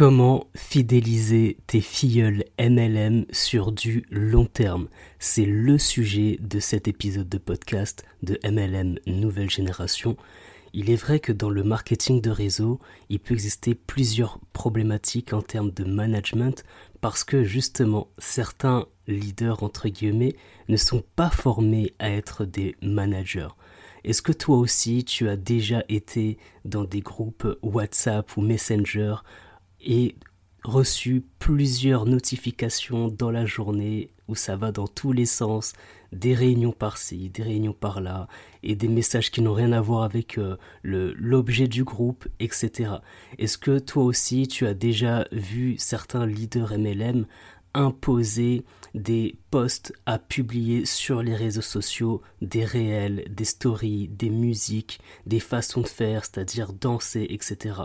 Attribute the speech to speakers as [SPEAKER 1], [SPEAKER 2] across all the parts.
[SPEAKER 1] Comment fidéliser tes filleuls MLM sur du long terme? C'est le sujet de cet épisode de podcast de MLM Nouvelle Génération. Il est vrai que dans le marketing de réseau, il peut exister plusieurs problématiques en termes de management parce que justement certains leaders entre guillemets ne sont pas formés à être des managers. Est-ce que toi aussi tu as déjà été dans des groupes WhatsApp ou Messenger et reçu plusieurs notifications dans la journée où ça va dans tous les sens, des réunions par-ci, des réunions par-là, et des messages qui n'ont rien à voir avec euh, l'objet du groupe, etc. Est-ce que toi aussi tu as déjà vu certains leaders MLM imposer des posts à publier sur les réseaux sociaux, des réels, des stories, des musiques, des façons de faire, c'est-à-dire danser, etc.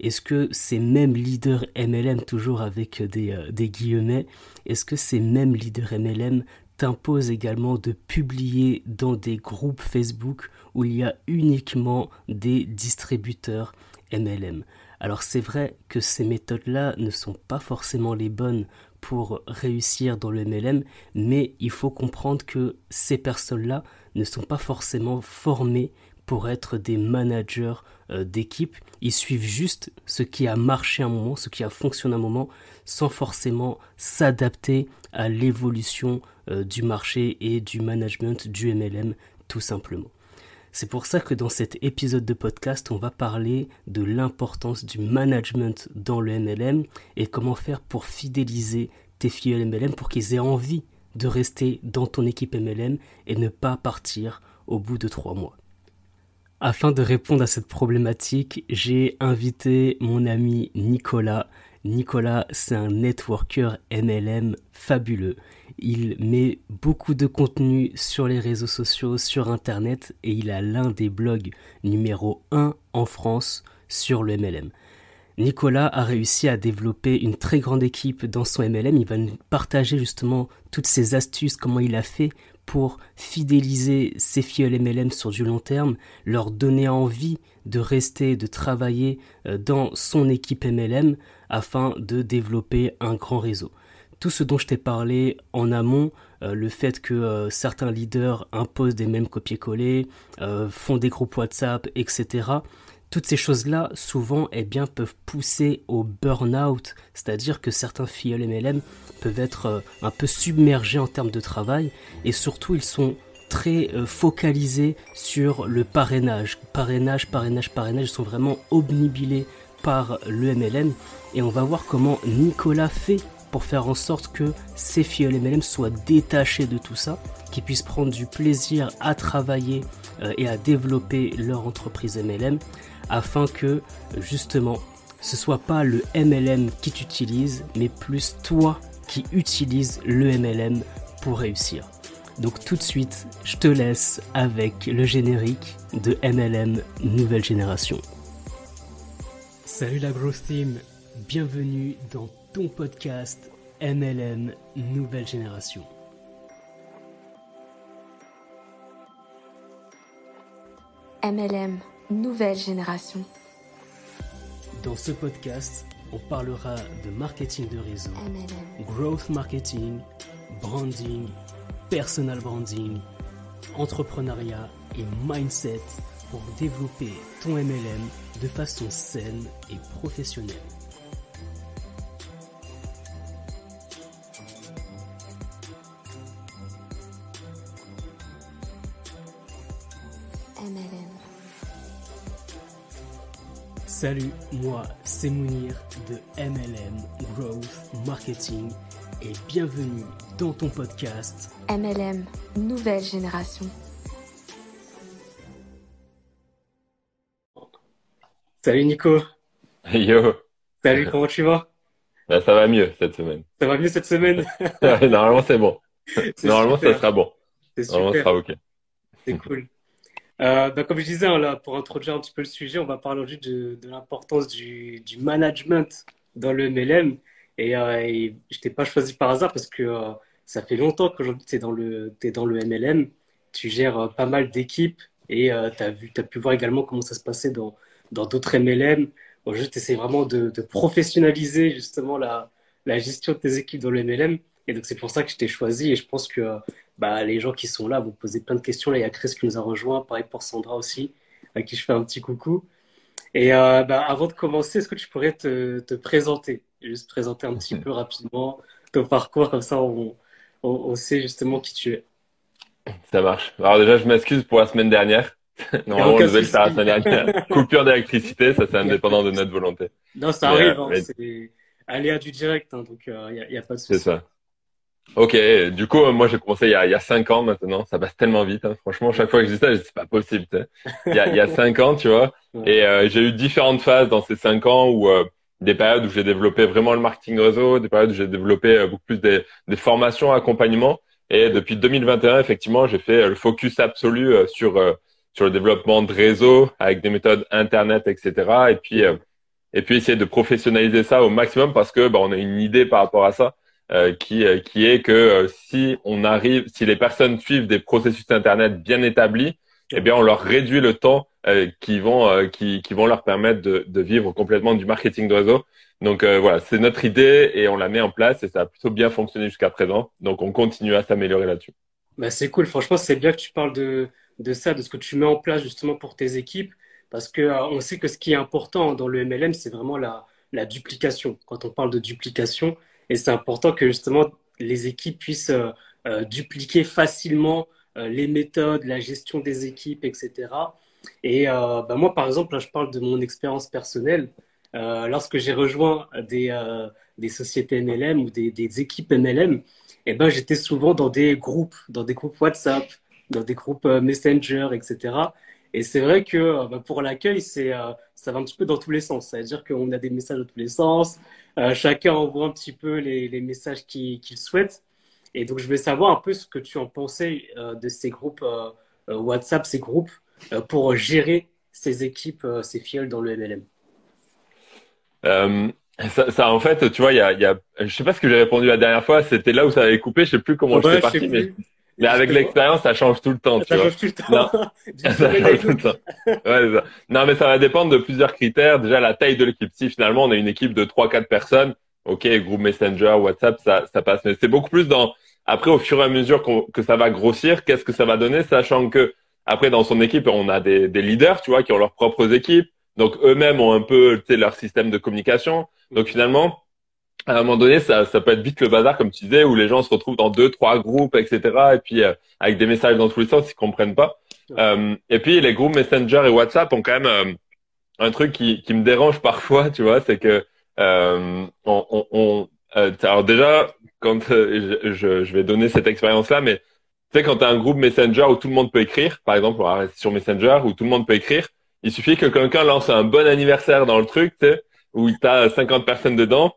[SPEAKER 1] Est-ce que ces mêmes leaders MLM, toujours avec des, euh, des guillemets, est-ce que ces mêmes leaders MLM t'imposent également de publier dans des groupes Facebook où il y a uniquement des distributeurs MLM alors c'est vrai que ces méthodes-là ne sont pas forcément les bonnes pour réussir dans le MLM, mais il faut comprendre que ces personnes-là ne sont pas forcément formées pour être des managers euh, d'équipe. Ils suivent juste ce qui a marché un moment, ce qui a fonctionné un moment, sans forcément s'adapter à l'évolution euh, du marché et du management du MLM, tout simplement. C'est pour ça que dans cet épisode de podcast, on va parler de l'importance du management dans le MLM et comment faire pour fidéliser tes filles MLM pour qu'ils aient envie de rester dans ton équipe MLM et ne pas partir au bout de trois mois. Afin de répondre à cette problématique, j'ai invité mon ami Nicolas. Nicolas, c'est un networker MLM fabuleux. Il met beaucoup de contenu sur les réseaux sociaux, sur Internet, et il a l'un des blogs numéro 1 en France sur le MLM. Nicolas a réussi à développer une très grande équipe dans son MLM. Il va nous partager justement toutes ses astuces, comment il a fait pour fidéliser ses fioles MLM sur du long terme, leur donner envie de rester, de travailler euh, dans son équipe MLM afin de développer un grand réseau. Tout ce dont je t'ai parlé en amont, euh, le fait que euh, certains leaders imposent des mêmes copier-coller, font des groupes WhatsApp, etc toutes ces choses-là, souvent, eh bien, peuvent pousser au burn-out, c'est-à-dire que certains filles MLM peuvent être euh, un peu submergés en termes de travail, et surtout, ils sont très euh, focalisés sur le parrainage. Parrainage, parrainage, parrainage, ils sont vraiment obnubilés par le MLM, et on va voir comment Nicolas fait pour faire en sorte que ces filles MLM soient détachées de tout ça, qu'ils puissent prendre du plaisir à travailler euh, et à développer leur entreprise MLM afin que justement ce soit pas le MLM qui t'utilise, mais plus toi qui utilises le MLM pour réussir. Donc tout de suite, je te laisse avec le générique de MLM Nouvelle Génération. Salut la Growth Team, bienvenue dans ton podcast MLM Nouvelle Génération.
[SPEAKER 2] MLM nouvelle génération.
[SPEAKER 1] Dans ce podcast, on parlera de marketing de réseau, growth marketing, branding, personal branding, entrepreneuriat et mindset pour développer ton MLM de façon saine et professionnelle. Salut, moi c'est Mounir de MLM Growth Marketing et bienvenue dans ton podcast
[SPEAKER 2] MLM Nouvelle Génération.
[SPEAKER 1] Salut Nico.
[SPEAKER 3] Yo.
[SPEAKER 1] Salut, comment tu vas?
[SPEAKER 3] Bah, Ça va mieux cette semaine.
[SPEAKER 1] Ça va mieux cette semaine?
[SPEAKER 3] Normalement c'est bon. Normalement ça sera bon.
[SPEAKER 1] Normalement
[SPEAKER 3] ça sera ok.
[SPEAKER 1] C'est cool. Euh, bah, comme je disais, hein, pour introduire un petit peu le sujet, on va parler aujourd'hui de, l'importance du, management dans le MLM. Et, euh, je t'ai pas choisi par hasard parce que euh, ça fait longtemps qu'aujourd'hui tu es, dans le, MLM. Tu gères euh, pas mal d'équipes et tu as, as pu voir également comment ça se passait dans d'autres MLM Aujourd'hui, tu essaies vraiment de, de, professionnaliser justement la, la gestion de tes équipes dans le MLM. Et donc, c'est pour ça que je t'ai choisi. Et je pense que bah, les gens qui sont là vont poser plein de questions. Là, il y a Chris qui nous a rejoint. Pareil pour Sandra aussi, à qui je fais un petit coucou. Et euh, bah, avant de commencer, est-ce que tu pourrais te, te présenter? Juste présenter un petit peu rapidement ton parcours. Comme ça, on, on, on sait justement qui tu es.
[SPEAKER 3] Ça marche. Alors déjà, je m'excuse pour la semaine dernière. Normalement, on devait le faire la semaine dernière. Coupure d'électricité, ça c'est indépendant de notre volonté.
[SPEAKER 1] Non, ça arrive. Hein, C'est aléa du direct, hein, donc il euh, n'y a, a, pas de souci.
[SPEAKER 3] C'est ça. Ok, du coup, moi j'ai commencé il y, a, il y a cinq ans maintenant, ça passe tellement vite. Hein. Franchement, chaque fois que je dis ça, c'est pas possible. Il y, a, il y a cinq ans, tu vois. Et euh, j'ai eu différentes phases dans ces cinq ans où euh, des périodes où j'ai développé vraiment le marketing réseau, des périodes où j'ai développé euh, beaucoup plus des, des formations, accompagnement. Et depuis 2021, effectivement, j'ai fait le focus absolu sur sur le développement de réseau avec des méthodes internet, etc. Et puis et puis essayer de professionnaliser ça au maximum parce que bah, on a une idée par rapport à ça euh, qui euh, qui est que euh, si on arrive, si les personnes suivent des processus internet bien établis, eh bien on leur réduit le temps qui vont qui qui vont leur permettre de vivre complètement du marketing de réseau. Donc voilà, c'est notre idée et on la met en place et ça a plutôt bien fonctionné jusqu'à présent. Donc on continue à s'améliorer là-dessus.
[SPEAKER 1] Bah c'est cool. Franchement, c'est bien que tu parles de de ça, de ce que tu mets en place justement pour tes équipes parce que on sait que ce qui est important dans le MLM, c'est vraiment la, la, duplication. Quand on parle de duplication, et c'est important que justement les équipes puissent euh, euh, dupliquer facilement les méthodes, la gestion des équipes, etc. Et bah moi, par exemple, je parle de mon expérience personnelle. lorsque j'ai rejoint des, des sociétés MLM ou des, des équipes MLM, eh ben, j'étais souvent dans des groupes, dans des groupes WhatsApp, dans des groupes Messenger, etc. Et c'est vrai que euh, bah, pour l'accueil, c'est euh, ça va un petit peu dans tous les sens. C'est-à-dire qu'on a des messages de tous les sens. Euh, chacun envoie un petit peu les, les messages qu'il souhaite. Et donc, je vais savoir un peu ce que tu en pensais de ces groupes WhatsApp, ces groupes, pour gérer ces équipes, ces fioles dans le MLM.
[SPEAKER 3] Ça, ça, en fait, tu vois, il y a, y a, je sais pas ce que j'ai répondu la dernière fois. C'était là où ça avait coupé. Je sais plus comment je suis parti, mais mais avec l'expérience, ça change tout le temps.
[SPEAKER 1] Ça change tout le temps. ça change tout le temps.
[SPEAKER 3] Ouais, ça. Non, mais ça va dépendre de plusieurs critères. Déjà, la taille de l'équipe. Si finalement on a une équipe de 3-4 personnes, ok, groupe Messenger, WhatsApp, ça, ça passe. Mais c'est beaucoup plus dans après au fur et à mesure que ça va grossir, qu'est-ce que ça va donner, sachant que après dans son équipe, on a des, des leaders, tu vois, qui ont leurs propres équipes. Donc eux-mêmes ont un peu, tu sais, leur système de communication. Donc finalement, à un moment donné, ça, ça peut être vite le bazar, comme tu disais, où les gens se retrouvent dans deux, trois groupes, etc. Et puis euh, avec des messages dans tous les sens, ils comprennent pas. Euh, et puis les groupes Messenger et WhatsApp ont quand même euh, un truc qui, qui me dérange parfois, tu vois, c'est que euh, on, on, on alors déjà, quand je, je, vais donner cette expérience-là, mais tu sais, quand tu as un groupe Messenger où tout le monde peut écrire, par exemple, on va rester sur Messenger où tout le monde peut écrire, il suffit que quelqu'un lance un bon anniversaire dans le truc, tu sais, où tu as 50 personnes dedans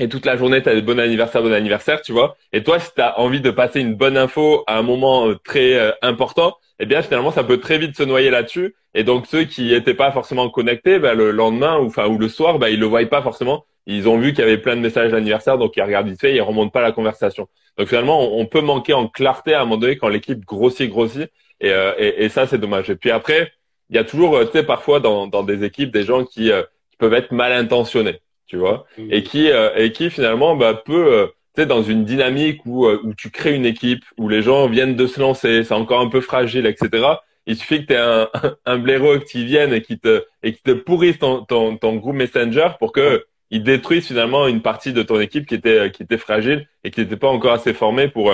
[SPEAKER 3] et toute la journée, tu as des bon anniversaire, bon anniversaire, tu vois. Et toi, si tu as envie de passer une bonne info à un moment euh, très euh, important, eh bien finalement, ça peut très vite se noyer là-dessus. Et donc ceux qui n'étaient pas forcément connectés, bah, le lendemain ou enfin ou le soir, bah, ils le voient pas forcément. Ils ont vu qu'il y avait plein de messages d'anniversaire, donc ils regardent vite fait, ils remontent pas la conversation. Donc finalement, on, peut manquer en clarté à un moment donné quand l'équipe grossit, grossit. Et, euh, et, ça, c'est dommage. Et puis après, il y a toujours, tu sais, parfois dans, dans des équipes, des gens qui, qui peuvent être mal intentionnés tu vois, mm. et qui euh, et qui finalement bah, peut euh, tu sais dans une dynamique où euh, où tu crées une équipe où les gens viennent de se lancer, c'est encore un peu fragile, etc. Il suffit que tu aies un, un blaireau qui vienne et qui te et qui te pourrisse ton, ton, ton groupe Messenger pour que il détruise finalement une partie de ton équipe qui était qui était fragile et qui n'était pas encore assez formée pour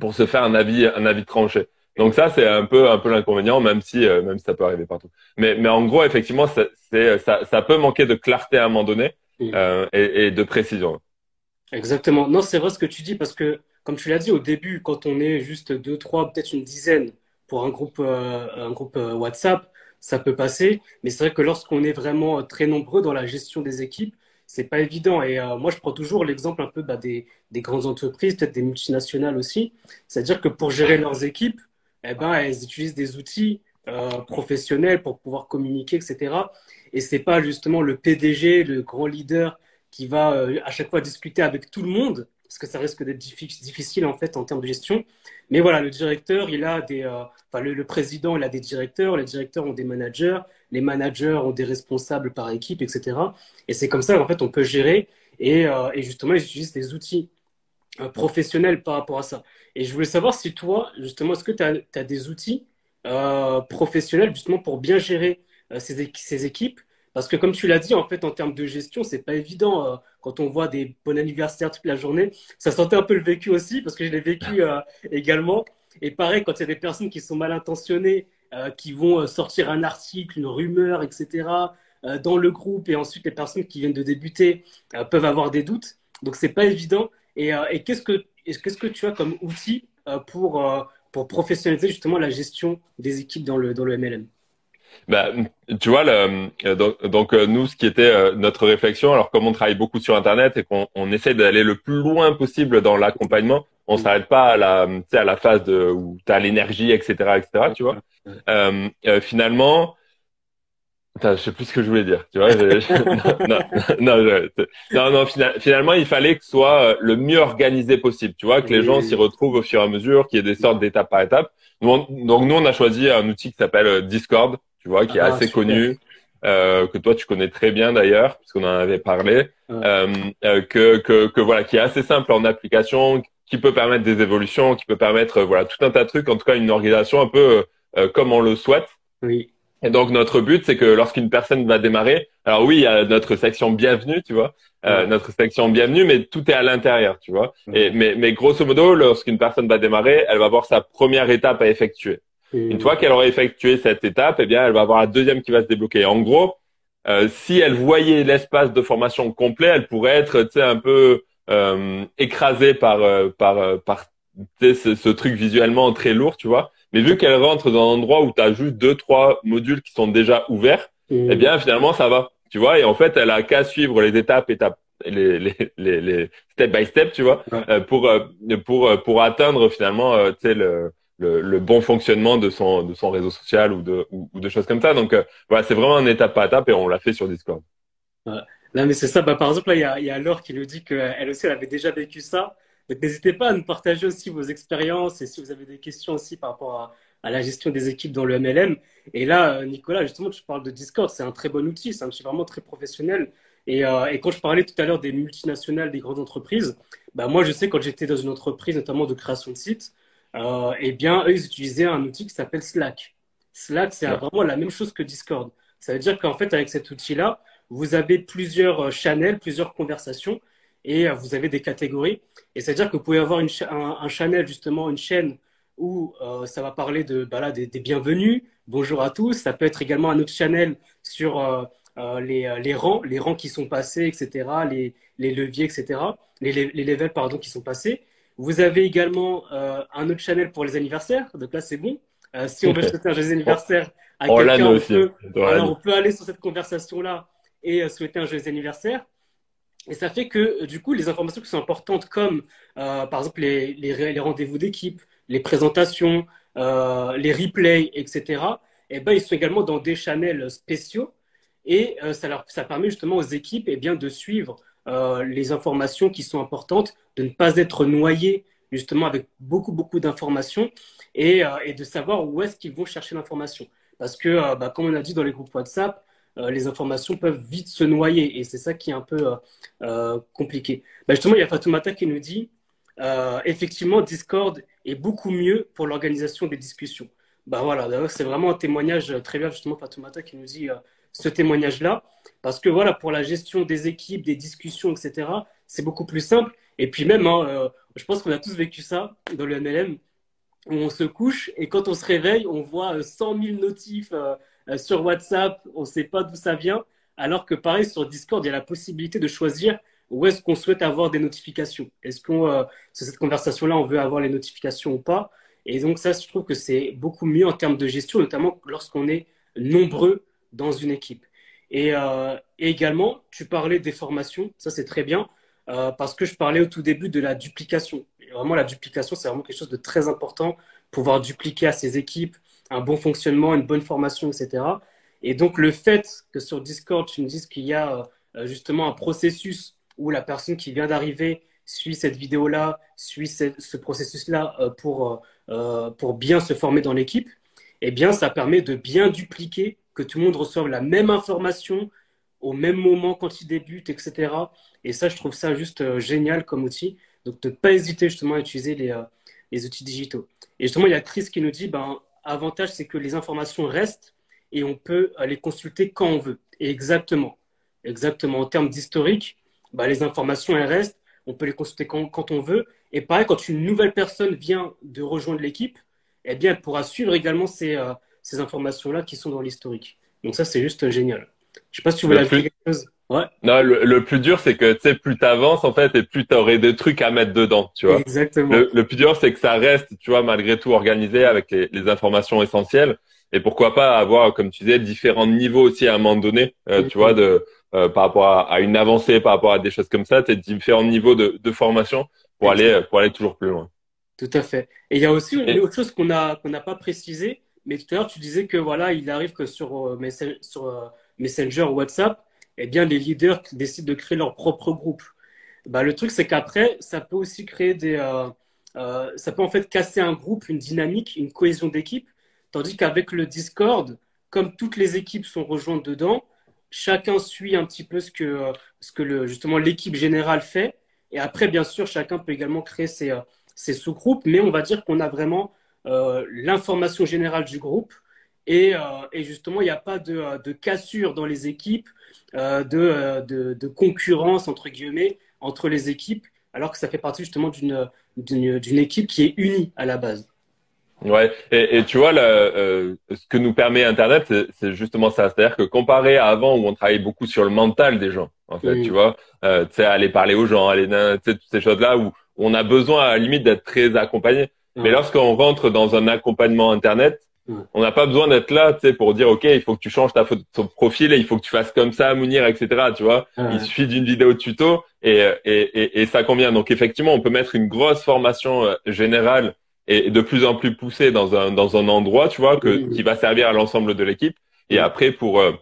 [SPEAKER 3] pour se faire un avis un avis tranché. Donc ça c'est un peu un peu l'inconvénient même si même si ça peut arriver partout. Mais mais en gros effectivement c'est ça ça peut manquer de clarté à un moment donné euh, et, de précision.
[SPEAKER 1] Exactement. Non, c'est vrai ce que tu dis parce que, comme tu l'as dit au début, quand on est juste deux, trois, peut-être une dizaine pour un groupe, euh, un groupe euh, WhatsApp, ça peut passer. Mais c'est vrai que lorsqu'on est vraiment très nombreux dans la gestion des équipes, c'est pas évident. Et moi, je prends toujours l'exemple un peu bah, des, des, grandes entreprises, peut-être des multinationales aussi. C'est-à-dire que pour gérer leurs équipes, eh ben, elles utilisent des outils professionnels pour pouvoir communiquer, etc. Et c'est pas justement le PDG, le grand leader, qui va euh, à chaque fois discuter avec tout le monde, parce que ça risque d'être difficile en fait en termes de gestion. Mais voilà, le directeur, il a des, euh, enfin le, président, il a des directeurs, les directeurs ont des managers, les managers ont des responsables par équipe, etc. Et c'est comme ça qu'en fait, on peut gérer et, euh, et justement, ils utilisent des outils euh, professionnels par rapport à ça. Et je voulais savoir si toi, justement, est-ce que tu as, des outils euh, professionnels justement pour bien gérer ces, ces, équipes? Parce que comme tu l'as dit, en fait, en termes de gestion, c'est pas évident quand on voit des bons anniversaires toute la journée. Ça sentait un peu le vécu aussi, parce que je l'ai vécu également. Et pareil, quand il y a des personnes qui sont mal intentionnées, qui vont sortir un article, une rumeur, etc., euh, dans le groupe et ensuite les personnes qui viennent de débuter euh, peuvent avoir des doutes. Donc c'est pas évident. Et, euh, et qu'est-ce que qu'est-ce que tu as comme outil pour pour professionnaliser justement la gestion des équipes dans le dans le MLM
[SPEAKER 3] bah, tu vois, le, donc, donc, nous, ce qui était notre réflexion, alors comme on travaille beaucoup sur Internet et qu'on on essaie d'aller le plus loin possible dans l'accompagnement, on mm. s'arrête pas à la, à la phase de, où tu as l'énergie, etc., etc., tu vois. Euh, finalement, Putain, je sais plus ce que je voulais dire. Tu vois, non, non, non, non, finalement, il fallait que ce soit euh, le mieux organisé possible. Tu vois, que les gens s'y retrouvent au fur et à mesure, qu'il y ait des sortes d'étape par étape. donc nous, on a choisi un outil qui s'appelle euh, Discord. Tu vois, qui est ah, assez connu, euh, que toi tu connais très bien d'ailleurs, puisqu'on en avait parlé. Euh, que, que, que voilà, qui est assez simple en application, qui peut permettre des évolutions, qui peut permettre voilà tout un tas de trucs. En tout cas, une organisation un peu comme on le souhaite.
[SPEAKER 1] Oui.
[SPEAKER 3] Et donc notre but, c'est que lorsqu'une personne va démarrer, alors oui, il y a notre section bienvenue, tu vois, euh, notre section bienvenue, mais tout est à l'intérieur, tu vois. Et mais, mais grosso modo, lorsqu'une personne va démarrer, elle va avoir sa première étape à effectuer. Une fois qu'elle aura effectué cette étape, eh bien, elle va avoir la deuxième qui va se débloquer. En gros, euh, si elle voyait l'espace de formation complet, elle pourrait être, tu sais, un peu euh, écrasée par euh, par euh, par ce, ce truc visuellement très lourd, tu vois. Mais vu qu'elle rentre dans un endroit où tu as juste deux, trois modules qui sont déjà ouverts, mmh. eh bien, finalement, ça va. Tu vois, et en fait, elle a qu'à suivre les étapes, étapes, les, les, les, les step by step, tu vois, euh, pour, euh, pour, euh, pour atteindre finalement, tu sais, le, le, le, bon fonctionnement de son, de son réseau social ou de, ou, de choses comme ça. Donc, voilà, c'est vraiment un étape par étape et on l'a fait sur Discord.
[SPEAKER 1] Ouais. Non, mais c'est ça. Bah, par exemple, là, il y a, y a Laure qui nous dit qu'elle aussi, elle avait déjà vécu ça. Donc n'hésitez pas à nous partager aussi vos expériences et si vous avez des questions aussi par rapport à, la gestion des équipes dans le MLM. Et là, euh, Nicolas, justement, tu parles de Discord, c'est un très bon outil, c'est un outil vraiment très professionnel. Et, euh, et, quand je parlais tout à l'heure des multinationales, des grandes entreprises, bah moi je sais quand j'étais dans une entreprise notamment de création de sites, euh, eh bien eux ils utilisaient un outil qui s'appelle Slack. Slack c'est vraiment la même chose que Discord. Ça veut dire qu'en fait avec cet outil-là, vous avez plusieurs euh, channels, plusieurs conversations et euh, vous avez des catégories. Et c'est-à-dire que vous pouvez avoir une un, un, channel, justement, une chaîne où euh, ça va parler de, bah là, des, des, bienvenus, bonjour à tous. Ça peut être également un autre channel sur euh, euh les, les, rangs, les rangs qui sont passés, etc., les, les leviers, etc., les, les, levels, pardon, qui sont passés. Vous avez également un autre channel pour les anniversaires. Donc là, c'est bon. si on veut souhaiter un joyeux anniversaire à quelqu'un, on, peut, on peut aller sur cette conversation-là et souhaiter un joyeux anniversaire. Et ça fait que, du coup, les informations qui sont importantes, comme euh, par exemple les, rendez-vous d'équipe, les présentations, euh, les replays, etc., eh ben, ils sont également dans des channels spéciaux. Et euh, ça, leur, ça permet justement aux équipes eh bien, de suivre euh, les informations qui sont importantes, de ne pas être noyés justement avec beaucoup, beaucoup d'informations et, euh, de savoir où est-ce qu'ils vont chercher l'information. Parce que, euh, bah, comme on a dit dans les groupes WhatsApp, euh, les informations peuvent vite se noyer et c'est ça qui est un peu euh, euh, compliqué. Bah, justement, il y a Fatoumata qui nous dit effectivement, Discord est beaucoup mieux pour l'organisation des discussions. Bah voilà, c'est vraiment un témoignage très bien, justement, Fatoumata qui nous dit ce témoignage-là. Parce que voilà, pour la gestion des équipes, des discussions, etc., c'est beaucoup plus simple. Et puis même, hein, je pense qu'on a tous vécu ça dans le MLM, où on se couche et quand on se réveille, on voit 100 000 notifs sur WhatsApp, on ne sait pas d'où ça vient. Alors que pareil, sur Discord, il y a la possibilité de choisir où est-ce qu'on souhaite avoir des notifications. Est-ce qu'on, euh, sur cette conversation-là, on veut avoir les notifications ou pas? Et donc ça, je trouve que c'est beaucoup mieux en termes de gestion, notamment lorsqu'on est nombreux dans une équipe. Et, euh, également, tu parlais des formations, ça c'est très bien, parce que je parlais au tout début de la duplication. vraiment, la duplication, c'est vraiment quelque chose de très important, pouvoir dupliquer à ses équipes, un bon fonctionnement, une bonne formation, etc. Et donc le fait que sur Discord, tu me dises qu'il y a euh, justement un processus où la personne qui vient d'arriver suit cette vidéo-là, suit ce, processus-là euh, pour, euh, pour bien se former dans l'équipe, eh bien, ça permet de bien dupliquer, que tout le monde reçoive la même information au même moment quand il débute, etc. Et ça, je trouve ça juste génial comme outil. Donc, ne pas hésiter justement à utiliser les, les outils digitaux. Et justement, il y a Chris qui nous dit, ben, avantage, c'est que les informations restent et on peut les consulter quand on veut. Et exactement. Exactement. En termes d'historique, ben, les informations, elles restent. On peut les consulter quand, quand, on veut. Et pareil, quand une nouvelle personne vient de rejoindre l'équipe, eh bien, elle pourra suivre également ces, euh, ces informations-là qui sont dans l'historique. Donc ça, c'est juste génial. Je sais pas si tu voulais ajouter quelque chose.
[SPEAKER 3] Ouais. Non, le, plus dur, c'est que tu sais, plus t'avances en fait, et plus t'aurais des trucs à mettre dedans, tu vois.
[SPEAKER 1] Exactement.
[SPEAKER 3] Le, plus dur, c'est que ça reste, tu vois, malgré tout organisé avec les, les, informations essentielles. Et pourquoi pas avoir, comme tu disais, différents niveaux aussi à un moment donné, euh, tu vois, de euh, par rapport à, à, une avancée, par rapport à des choses comme ça, tu différents niveaux de, de formation pour aller pour aller toujours plus loin.
[SPEAKER 1] Tout à fait. Et il y a aussi une autre chose qu'on a qu'on n'a pas précisé, mais tout à l'heure tu disais que voilà, il arrive que sur euh, Messenger, sur euh, Messenger WhatsApp, eh bien les leaders décident de créer leur propre groupe. Bah, le truc c'est qu'après, ça peut aussi créer des euh, ça peut en fait casser un groupe, une dynamique, une cohésion d'équipe, tandis qu'avec le Discord, comme toutes les équipes sont rejointes dedans, chacun suit un petit peu ce que, ce que le, justement l'équipe générale fait. Et après, bien sûr, chacun peut également créer ses, ces sous-groupes, mais on va dire qu'on a vraiment euh, l'information générale du groupe. Et, euh, et justement, il n'y a pas de, euh, de, cassure dans les équipes, de, de, de, concurrence, entre guillemets, entre les équipes, alors que ça fait partie justement d'une équipe qui est unie à la base.
[SPEAKER 3] Ouais, et, et tu vois, le, ce que nous permet Internet, c'est justement ça. C'est-à-dire que comparé à avant où on travaillait beaucoup sur le mental des gens, en fait, tu vois, euh, tu sais, aller parler aux gens, aller, tu sais, toutes ces choses-là où on a besoin à la limite d'être très accompagné. Mais lorsqu'on rentre dans un accompagnement internet, on n'a pas besoin d'être là, tu sais, pour dire ok, il faut que tu changes ta photo, ton profil et il faut que tu fasses comme ça, Mounir, etc. Tu vois, il suffit d'une vidéo tuto et, et, et, ça convient. Donc effectivement, on peut mettre une grosse formation euh, générale et de plus en plus poussée dans un dans un endroit, tu vois, que qui va servir à l'ensemble de l'équipe. Et après pour euh,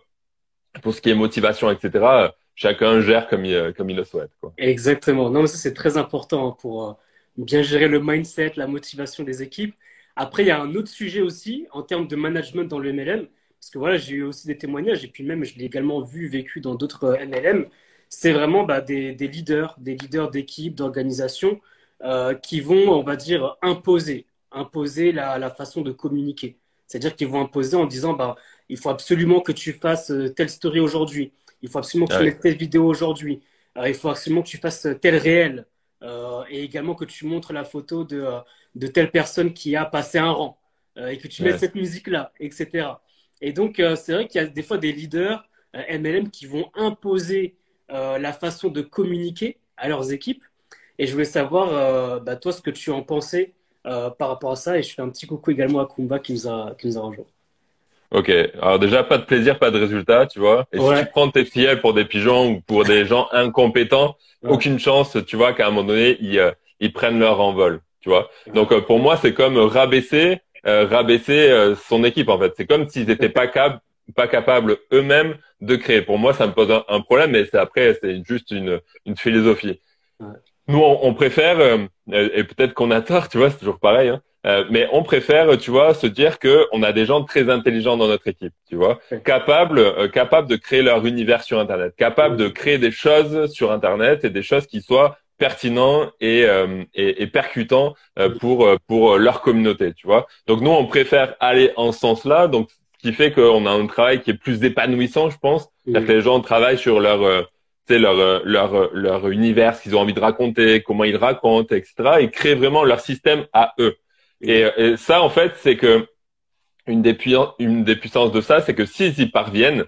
[SPEAKER 3] pour ce qui est motivation, etc chacun gère comme il, euh, comme il le souhaite. Quoi.
[SPEAKER 1] Exactement. Non, mais ça, c'est très important pour euh, bien gérer le mindset, la motivation des équipes. Après, il y a un autre sujet aussi en termes de management dans le MLM. Parce que voilà, j'ai eu aussi des témoignages et puis même, je l'ai également vu, vécu dans d'autres euh, MLM. C'est vraiment bah, des, des, leaders, des leaders d'équipe, d'organisation euh, qui vont, on va dire, imposer, imposer la, la façon de communiquer. C'est-à-dire qu'ils vont imposer en disant, bah, il faut absolument que tu fasses telle story aujourd'hui il faut absolument que tu mettes telle vidéo aujourd'hui. il faut absolument que tu fasses tel réel. Euh, et également que tu montres la photo de, euh, de telle personne qui a passé un rang. Euh, et que tu mettes cette musique-là, etc. Et donc, c'est vrai qu'il y a des fois des leaders MLM qui vont imposer la façon de communiquer à leurs équipes. Et je voulais savoir, bah, toi, ce que tu en pensais par rapport à ça. Et je fais un petit coucou également à Kumba qui nous a, qui nous a rejoint.
[SPEAKER 3] Ok, alors déjà pas de plaisir, pas de résultat, tu vois. Et si tu prends tes filles pour des pigeons ou pour des gens incompétents, aucune chance, tu vois, qu'à un moment donné ils, euh, ils prennent leur envol, tu vois. Donc euh, pour moi c'est comme rabaisser, euh, rabaisser son équipe en fait. C'est comme s'ils étaient pas capables, pas capables eux-mêmes de créer. Pour moi ça me pose un, problème, mais c'est après c'est juste une, une philosophie. Nous on, on préfère, et peut-être qu'on a tort, tu vois, c'est toujours pareil. Hein, euh, mais on préfère, tu vois, se dire que on a des gens très intelligents dans notre équipe, tu vois, capables, euh, capables de créer leur univers sur Internet, capables de créer des choses sur Internet et des choses qui soient pertinents et, euh, et, et, percutants pour pour leur communauté, tu vois. Donc nous, on préfère aller en ce sens-là, donc ce qui fait qu'on a un travail qui est plus épanouissant, je pense, cest que les gens travaillent sur leur leur leur leur univers, ce qu'ils ont envie de raconter, comment ils racontent, etc. et créent vraiment leur système à eux. Et, et ça, en fait, c'est que une des, une des puissances de ça, c'est que s'ils y parviennent,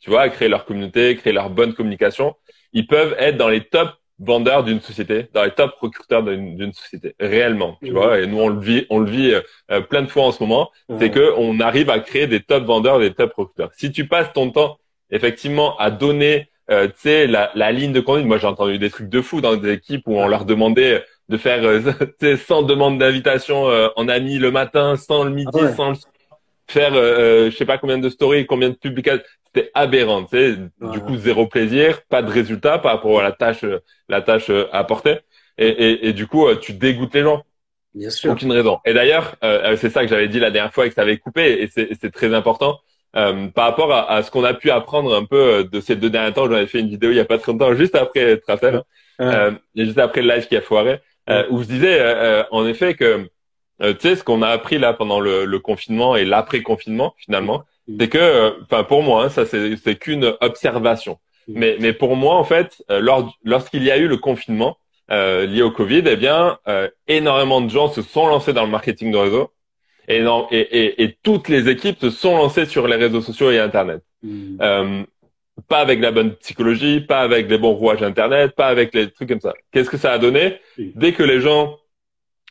[SPEAKER 3] tu vois, à créer leur communauté, créer leur bonne communication, ils peuvent être dans les top vendeurs d'une société, dans les top recruteurs d'une société, réellement, tu vois. Et nous, on le vit, on le vit euh, plein de fois en ce moment. C'est que on arrive à créer des top vendeurs, des top recruteurs. Si tu passes ton temps, effectivement, à donner, euh, tu sais, la, la ligne de conduite. Moi, j'ai entendu des trucs de fou dans des équipes où on leur demandait de faire euh, sans demande d'invitation euh, en ami le matin, sans le midi, ah sans le faire euh, je sais pas combien de stories, combien de publications. C'était aberrant, tu sais. Du coup, zéro plaisir, pas de résultat par rapport à la tâche, la tâche à apporter. Et, et, et du coup, tu dégoûtes les gens.
[SPEAKER 1] Bien sûr.
[SPEAKER 3] Aucune raison. Et d'ailleurs, c'est ça que j'avais dit la dernière fois et que ça avait coupé, et c'est très important. euh, par rapport à, à ce qu'on a pu apprendre un peu de ces deux derniers temps. J'en ai fait une vidéo il y a pas très longtemps, juste après, tu te rappelles, hein, juste après le live qui a foiré, où je disais en effet que tu sais ce qu'on a appris là pendant le, le confinement et l'après confinement finalement, c'est que, enfin pour moi, hein, ça c'est qu'une observation. Mais, mais pour moi, en fait, lors, lorsqu'il y a eu le confinement, euh, liées au Covid, eh bien, euh, énormément de gens se sont lancés dans le marketing de réseau et, non, et, et, et, toutes les équipes se sont lancées sur les réseaux sociaux et Internet. Hmm. Euh, pas avec la bonne psychologie, pas avec les bons rouages Internet, pas avec les trucs comme ça. Qu'est-ce que ça a donné? Dès que les gens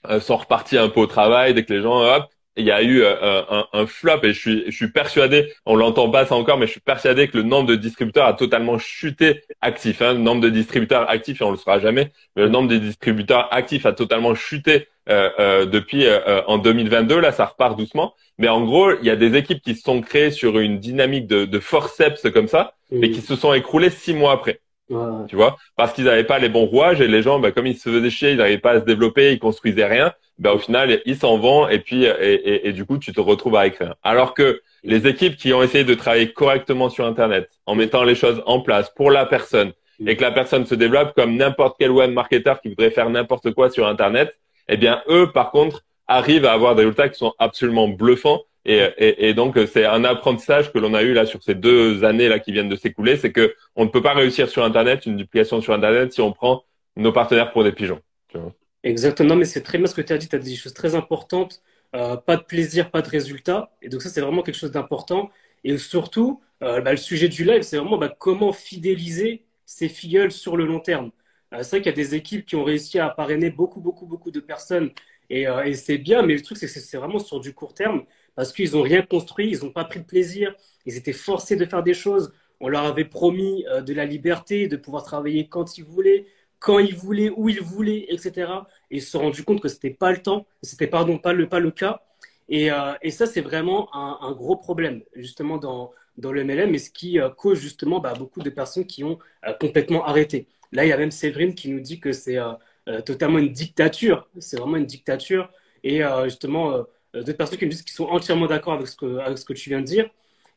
[SPEAKER 3] euh, sont repartis un peu au travail, dès que les gens, hop, il y a eu euh, un, un, flop et je suis, je suis persuadé, on l'entend pas ça encore, mais je suis persuadé que le nombre de distributeurs a totalement chuté actif. Hein, le nombre de distributeurs actifs, et on le saura jamais, mais le nombre de distributeurs actifs a totalement chuté euh, euh, depuis euh, en 2022. Là, ça repart doucement. Mais en gros, il y a des équipes qui se sont créées sur une dynamique de, de forceps comme ça, mais qui se sont écroulées six mois après. Tu vois, parce qu'ils n'avaient pas les bons rouages et les gens, bah, comme ils se faisaient chier, ils n'arrivaient pas à se développer, ils construisaient rien ben au final ils s'en vont et puis et, et, et, du coup tu te retrouves à écrire. Alors que les équipes qui ont essayé de travailler correctement sur Internet, en mettant les choses en place pour la personne et que la personne se développe comme n'importe quel web marketer qui voudrait faire n'importe quoi sur Internet, eh bien eux par contre arrivent à avoir des résultats qui sont absolument bluffants. Et, et, et donc c'est un apprentissage que l'on a eu là sur ces deux années là qui viennent de s'écouler, c'est que on ne peut pas réussir sur Internet une duplication sur Internet si on prend nos partenaires pour des pigeons. Tu vois
[SPEAKER 1] Exactement, mais c'est très bien ce que tu as dit. Tu as dit des choses très importantes. Euh, pas de plaisir, pas de résultat. Et donc ça, c'est vraiment quelque chose d'important. Et surtout, euh, bah, le sujet du live, c'est vraiment bah, comment fidéliser ces filleuls sur le long terme. Euh, c'est vrai qu'il y a des équipes qui ont réussi à parrainer beaucoup, beaucoup, beaucoup de personnes. Et, euh, et c'est bien, mais le truc, c'est que c'est vraiment sur du court terme parce qu'ils n'ont rien construit, ils n'ont pas pris de plaisir, ils étaient forcés de faire des choses. On leur avait promis euh, de la liberté, de pouvoir travailler quand ils voulaient, quand il voulait, où il voulait, etc. Et ils se sont rendus compte que c'était pas le temps, c'était pardon pas le pas le cas. Et, euh, et ça c'est vraiment un, gros problème justement dans dans le MLM et ce qui euh, cause justement bah, beaucoup de personnes qui ont complètement arrêté. Là il y a même Séverine qui nous dit que c'est totalement une dictature, c'est vraiment une dictature et justement d'autres personnes qui nous disent qu'ils sont entièrement d'accord avec ce que tu viens de dire.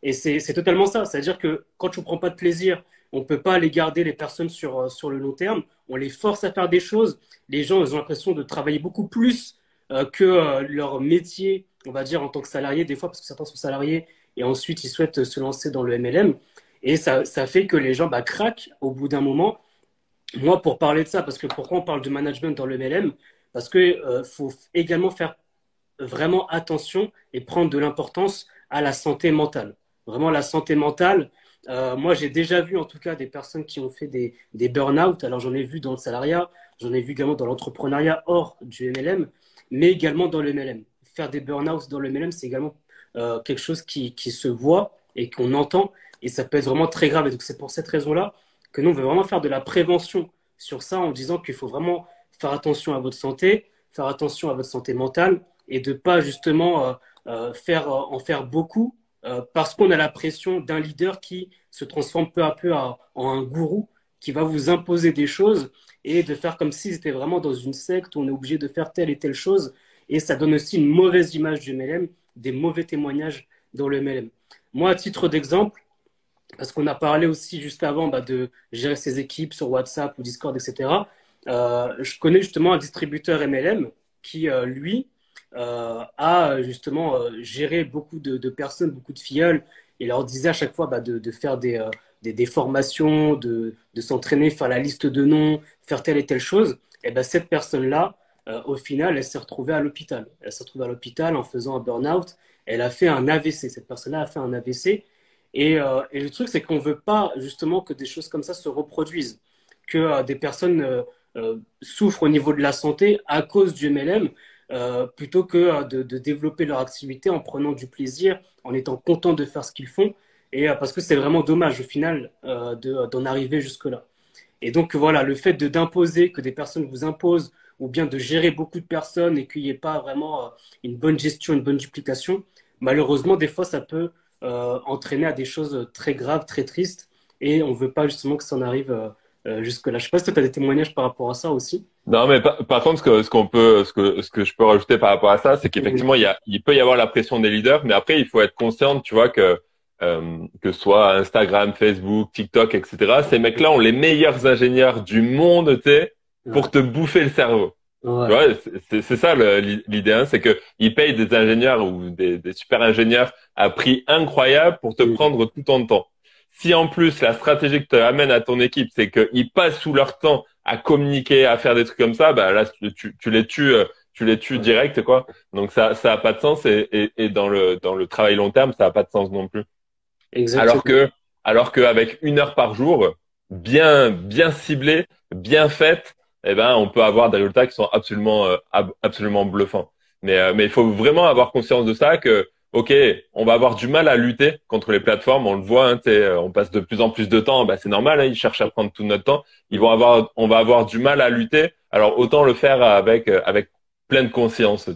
[SPEAKER 1] Et c'est totalement ça, c'est-à-dire que quand tu ne prends pas de plaisir on ne peut pas les garder, les personnes, sur, euh, sur le long terme. On les force à faire des choses. Les gens, ils ont l'impression de travailler beaucoup plus euh, que euh, leur métier, on va dire, en tant que salarié, des fois, parce que certains sont salariés et ensuite ils souhaitent se lancer dans le MLM. Et ça, ça fait que les gens bah, craquent au bout d'un moment. Moi, pour parler de ça, parce que pourquoi on parle de management dans le MLM Parce qu'il faut également faire vraiment attention et prendre de l'importance à la santé mentale. Vraiment, la santé mentale, euh, moi, j'ai déjà vu en tout cas des personnes qui ont fait des, des burn-out. Alors, j'en ai vu dans le salariat, j'en ai vu également dans l'entrepreneuriat hors du MLM, mais également dans le MLM. Faire des burn-out dans le MLM, c'est également euh, quelque chose qui, qui, se voit et qu'on entend, et ça peut être vraiment très grave. Et donc, c'est pour cette raison-là que nous, on veut vraiment faire de la prévention sur ça en disant qu'il faut vraiment faire attention à votre santé, faire attention à votre santé mentale et de pas justement euh, euh faire, en faire beaucoup euh, parce qu'on a la pression d'un leader qui se transforme peu à peu en, un gourou qui va vous imposer des choses et de faire comme si c'était vraiment dans une secte où on est obligé de faire telle et telle chose. Et ça donne aussi une mauvaise image du MLM, des mauvais témoignages dans le MLM. Moi, à titre d'exemple, parce qu'on a parlé aussi juste avant bah, de gérer ses équipes sur WhatsApp ou Discord, etc. Euh, je connais justement un distributeur MLM qui, euh, lui, euh, à justement euh, gérer beaucoup de, personnes, beaucoup de filleuls, et leur disait à chaque fois bah, de, faire des, euh, des, des, formations, de, de s'entraîner, faire la liste de noms, faire telle et telle chose, et ben cette personne-là, au final, elle s'est retrouvée à l'hôpital. Elle s'est retrouvée à l'hôpital en faisant un burn-out. Elle a fait un AVC. Cette personne-là a fait un AVC. Et, euh, et le truc, c'est qu'on ne veut pas justement que des choses comme ça se reproduisent, que euh, des personnes euh, souffrent au niveau de la santé à cause du MLM. Euh, plutôt que euh, de, de, développer leur activité en prenant du plaisir, en étant content de faire ce qu'ils font, et euh, parce que c'est vraiment dommage au final d'en arriver jusque-là. Et donc voilà, le fait d'imposer, que des personnes vous imposent, ou bien de gérer beaucoup de personnes et qu'il n'y ait pas vraiment une bonne gestion, une bonne duplication, malheureusement, des fois, ça peut entraîner à des choses très graves, très tristes, et on ne veut pas justement que ça en arrive jusque-là. Je sais pas si tu as des témoignages par rapport à ça aussi.
[SPEAKER 3] Non, mais par, par contre, ce que ce qu'on peut, ce que ce que je peux rajouter par rapport à ça, c'est qu'effectivement, il y a, il peut y avoir la pression des leaders, mais après, il faut être conscient, tu vois, que euh, que ce soit Instagram, Facebook, TikTok, etc. Ces mecs-là ont les meilleurs ingénieurs du monde, tu sais, pour te bouffer le cerveau. Ouais. c'est ça l'idée, hein, c'est que ils payent des ingénieurs ou des, des, super ingénieurs à prix incroyable pour te mm. prendre tout ton temps. Si en plus la stratégie que tu amènes à ton équipe, c'est qu'ils passent sous leur temps à communiquer, à faire des trucs comme ça, bah là tu, tu les tues, euh, tu les tues direct quoi. Donc ça ça a pas de sens et, et, et dans le dans le travail long terme, ça a pas de sens non plus. Exactement. Alors que alors qu'avec une heure par jour, bien bien ciblée, bien faite, eh ben on peut avoir des résultats qui sont absolument euh, absolument bluffants. Mais euh, mais il faut vraiment avoir conscience de ça que ok, on va avoir du mal à lutter contre les plateformes. On le voit, hein, euh, on passe de plus en plus de temps. Bah, c'est normal, hein, ils cherchent à prendre tout notre temps. Ils vont avoir, on va avoir du mal à lutter. Alors autant le faire avec avec pleine conscience.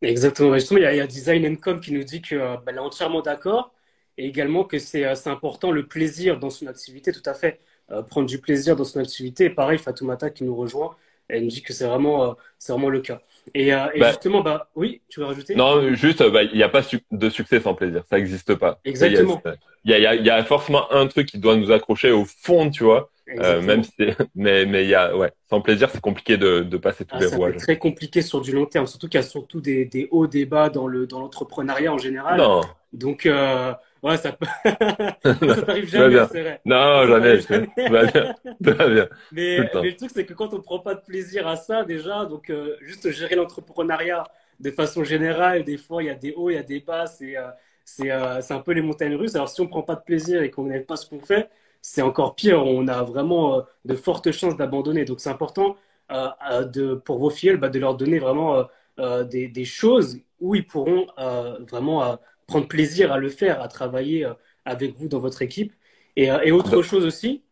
[SPEAKER 1] Exactement. Justement, il y, a, y Design Com qui nous dit que bah, elle est entièrement d'accord et également que c'est important le plaisir dans son activité. Tout à fait. Euh, prendre du plaisir dans son activité. Pareil, Fatoumata qui nous rejoint, elle nous dit que c'est vraiment, euh, c'est vraiment le cas. Et, euh, et bah, justement, bah, oui, tu veux rajouter?
[SPEAKER 3] Non, juste, bah, il n'y a pas de succès sans plaisir. Ça n'existe pas.
[SPEAKER 1] Exactement.
[SPEAKER 3] Il y a, y, y a, forcément un truc qui doit nous accrocher au fond, tu vois. Euh, même si, mais mais il y a ouais, sans plaisir, c'est compliqué de, de passer tous ah, les rouages.
[SPEAKER 1] C'est très compliqué sur du long terme, surtout qu'il y a surtout des, des hauts, des bas dans le dans l'entrepreneuriat en général.
[SPEAKER 3] Non.
[SPEAKER 1] Donc euh, Ouais, ça, ça t'arrive jamais, c'est vrai.
[SPEAKER 3] Non, jamais. jamais.
[SPEAKER 1] bien. bien. Mais, mais, le truc, c'est que quand on ne prend pas de plaisir à ça, déjà, donc euh, juste gérer l'entrepreneuriat de façon générale, des fois, il y a des hauts, il y a des bas, c'est euh, euh, c'est un peu les montagnes russes. Alors, si on ne prend pas de plaisir et qu'on n'aime pas ce qu'on fait, c'est encore pire. On a vraiment de fortes chances d'abandonner. Donc, c'est important de, pour vos filles bah, de leur donner vraiment des, des, choses où ils pourront vraiment prendre plaisir à le faire, à travailler euh, avec vous dans votre équipe. Et, euh, et autre chose aussi,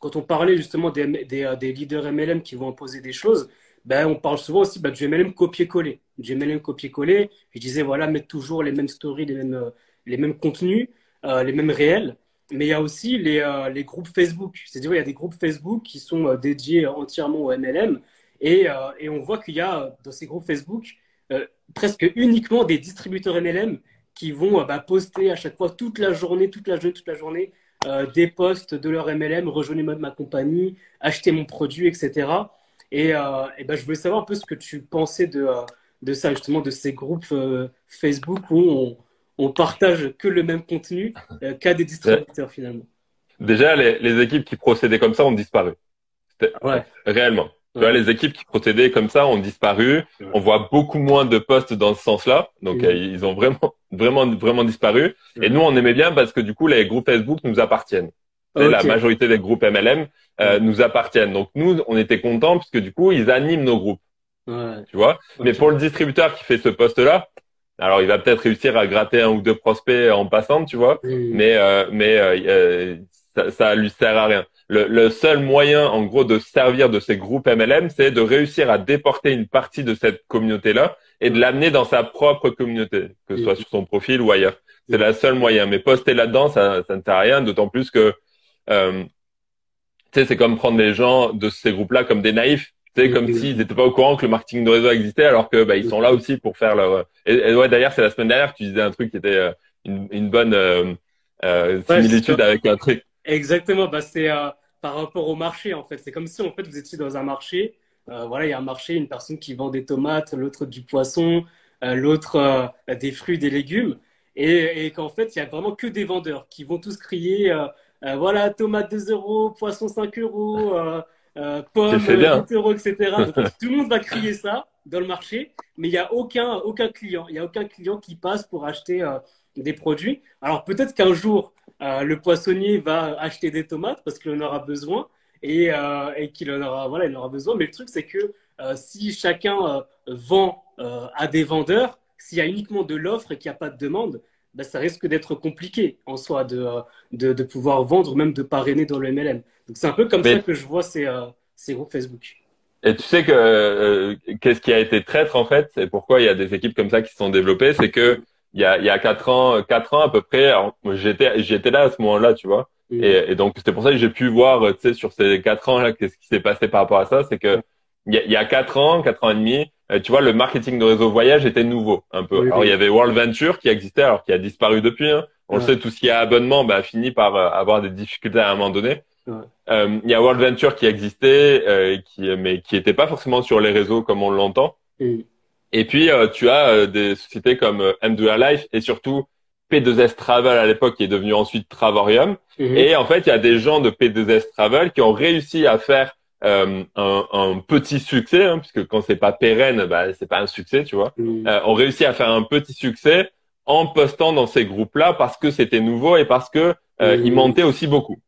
[SPEAKER 1] quand on parlait justement des, des, euh, des, leaders MLM qui vont imposer des choses, ben, on parle souvent aussi ben, du MLM copier-coller. Du MLM copier-coller, je disais, voilà, mettre toujours les mêmes stories, les mêmes, les mêmes contenus, les mêmes réels. Mais il y a aussi les, les groupes Facebook. C'est-à-dire, il y a des groupes Facebook qui sont dédiés entièrement au MLM. Et, et on voit qu'il y a dans ces groupes Facebook presque uniquement des distributeurs MLM qui vont euh, bah, poster à chaque fois toute la journée, toute la journée, toute la journée euh, des posts de leur MLM, rejoignez ma compagnie, achetez mon produit, etc. Et, euh, et bah, je voulais savoir un peu ce que tu pensais de, de ça, justement, de ces groupes Facebook où on, on partage que le même contenu qu'à des distributeurs finalement.
[SPEAKER 3] Déjà, les, les, équipes qui procédaient comme ça ont disparu. Ouais. Réellement les équipes qui procédaient comme ça ont disparu. On voit beaucoup moins de postes dans ce sens-là. Donc, euh, ils ont vraiment, vraiment, vraiment disparu. Et nous, on aimait bien parce que du coup, les groupes Facebook nous appartiennent. La majorité des groupes MLM euh, nous appartiennent. Donc, nous, on était contents puisque du coup, ils animent nos groupes. Tu vois? Mais pour le distributeur qui fait ce poste-là, alors il va peut-être réussir à gratter un ou deux prospects en passant, tu vois? Mais, euh, mais ça, ça lui sert à rien le, seul moyen, en gros, de servir de ces groupes MLM, c'est de réussir à déporter une partie de cette communauté-là et de l'amener dans sa propre communauté, que ce soit sur son profil ou ailleurs. C'est le seul moyen. Mais poster là-dedans, ça, ça ne sert à rien, d'autant plus que, euh, tu sais, c'est comme prendre les gens de ces groupes-là comme des naïfs. C'est comme s'ils n'étaient pas au courant que le marketing de réseau existait, alors que bah, ils sont là aussi pour faire leur. Et, ouais, d'ailleurs, c'est la semaine dernière que tu disais un truc qui était euh, une, une, bonne euh, euh similitude avec un truc
[SPEAKER 1] Exactement, bah, c'est euh, par rapport au marché en fait. C'est comme si en fait vous étiez dans un marché. Euh, voilà, il y a un marché, une personne qui vend des tomates, l'autre du poisson, euh, l'autre des fruits, des légumes, et, et qu'en fait il y a vraiment que des vendeurs qui vont tous crier voilà tomate 2 euros, poisson 5 euros, pommes 8 euros, etc. tout le monde va crier ça dans le marché, mais il n'y a aucun aucun client, il y a aucun client qui passe pour acheter des produits. Alors peut-être qu'un jour euh, le poissonnier va acheter des tomates parce qu'il en aura besoin et, euh, et qu'il en aura, voilà, il en aura besoin. Mais le truc, c'est que euh, si chacun vend à des vendeurs, s'il y a uniquement de l'offre et qu'il n'y a pas de demande, ben, ça risque d'être compliqué en soi de, de, de, pouvoir vendre, même de parrainer dans le MLM. Donc c'est un peu comme ça que je vois ces, ces groupes Facebook.
[SPEAKER 3] Et tu sais que qu'est-ce qui a été traître en fait, et pourquoi il y a des équipes comme ça qui se sont développées, c'est que il y a, il y a quatre ans, quatre ans à peu près, j'étais, j'étais là à ce moment-là, tu vois. Et, et, donc c'était pour ça que j'ai pu voir, tu sais, sur ces quatre ans là, qu'est-ce qui s'est passé par rapport à ça, c'est que il y a, il y a quatre ans, quatre ans et demi, euh, tu vois, le marketing de réseau voyage était nouveau un peu. alors il y avait World Venture qui existait, alors qui a disparu depuis. Hein. On le sait, tout ce qui est abonnement, bah, finit par avoir des difficultés à un moment donné. Il y a World Venture qui existait, qui, mais qui n'était pas forcément sur les réseaux comme on l'entend. Et puis, tu as des sociétés comme M2R Life et surtout P2S Travel à l'époque qui est devenu ensuite Travorium. Mhm. Et en fait, il y a des gens de P2S Travel qui ont réussi à faire euh, un, un, petit succès, hein, puisque quand c'est pas pérenne, bah, c'est pas un succès, tu vois. Euh, ont réussi à faire un petit succès en postant dans ces groupes-là parce que c'était nouveau et parce que euh, ils mhm. montaient aussi beaucoup.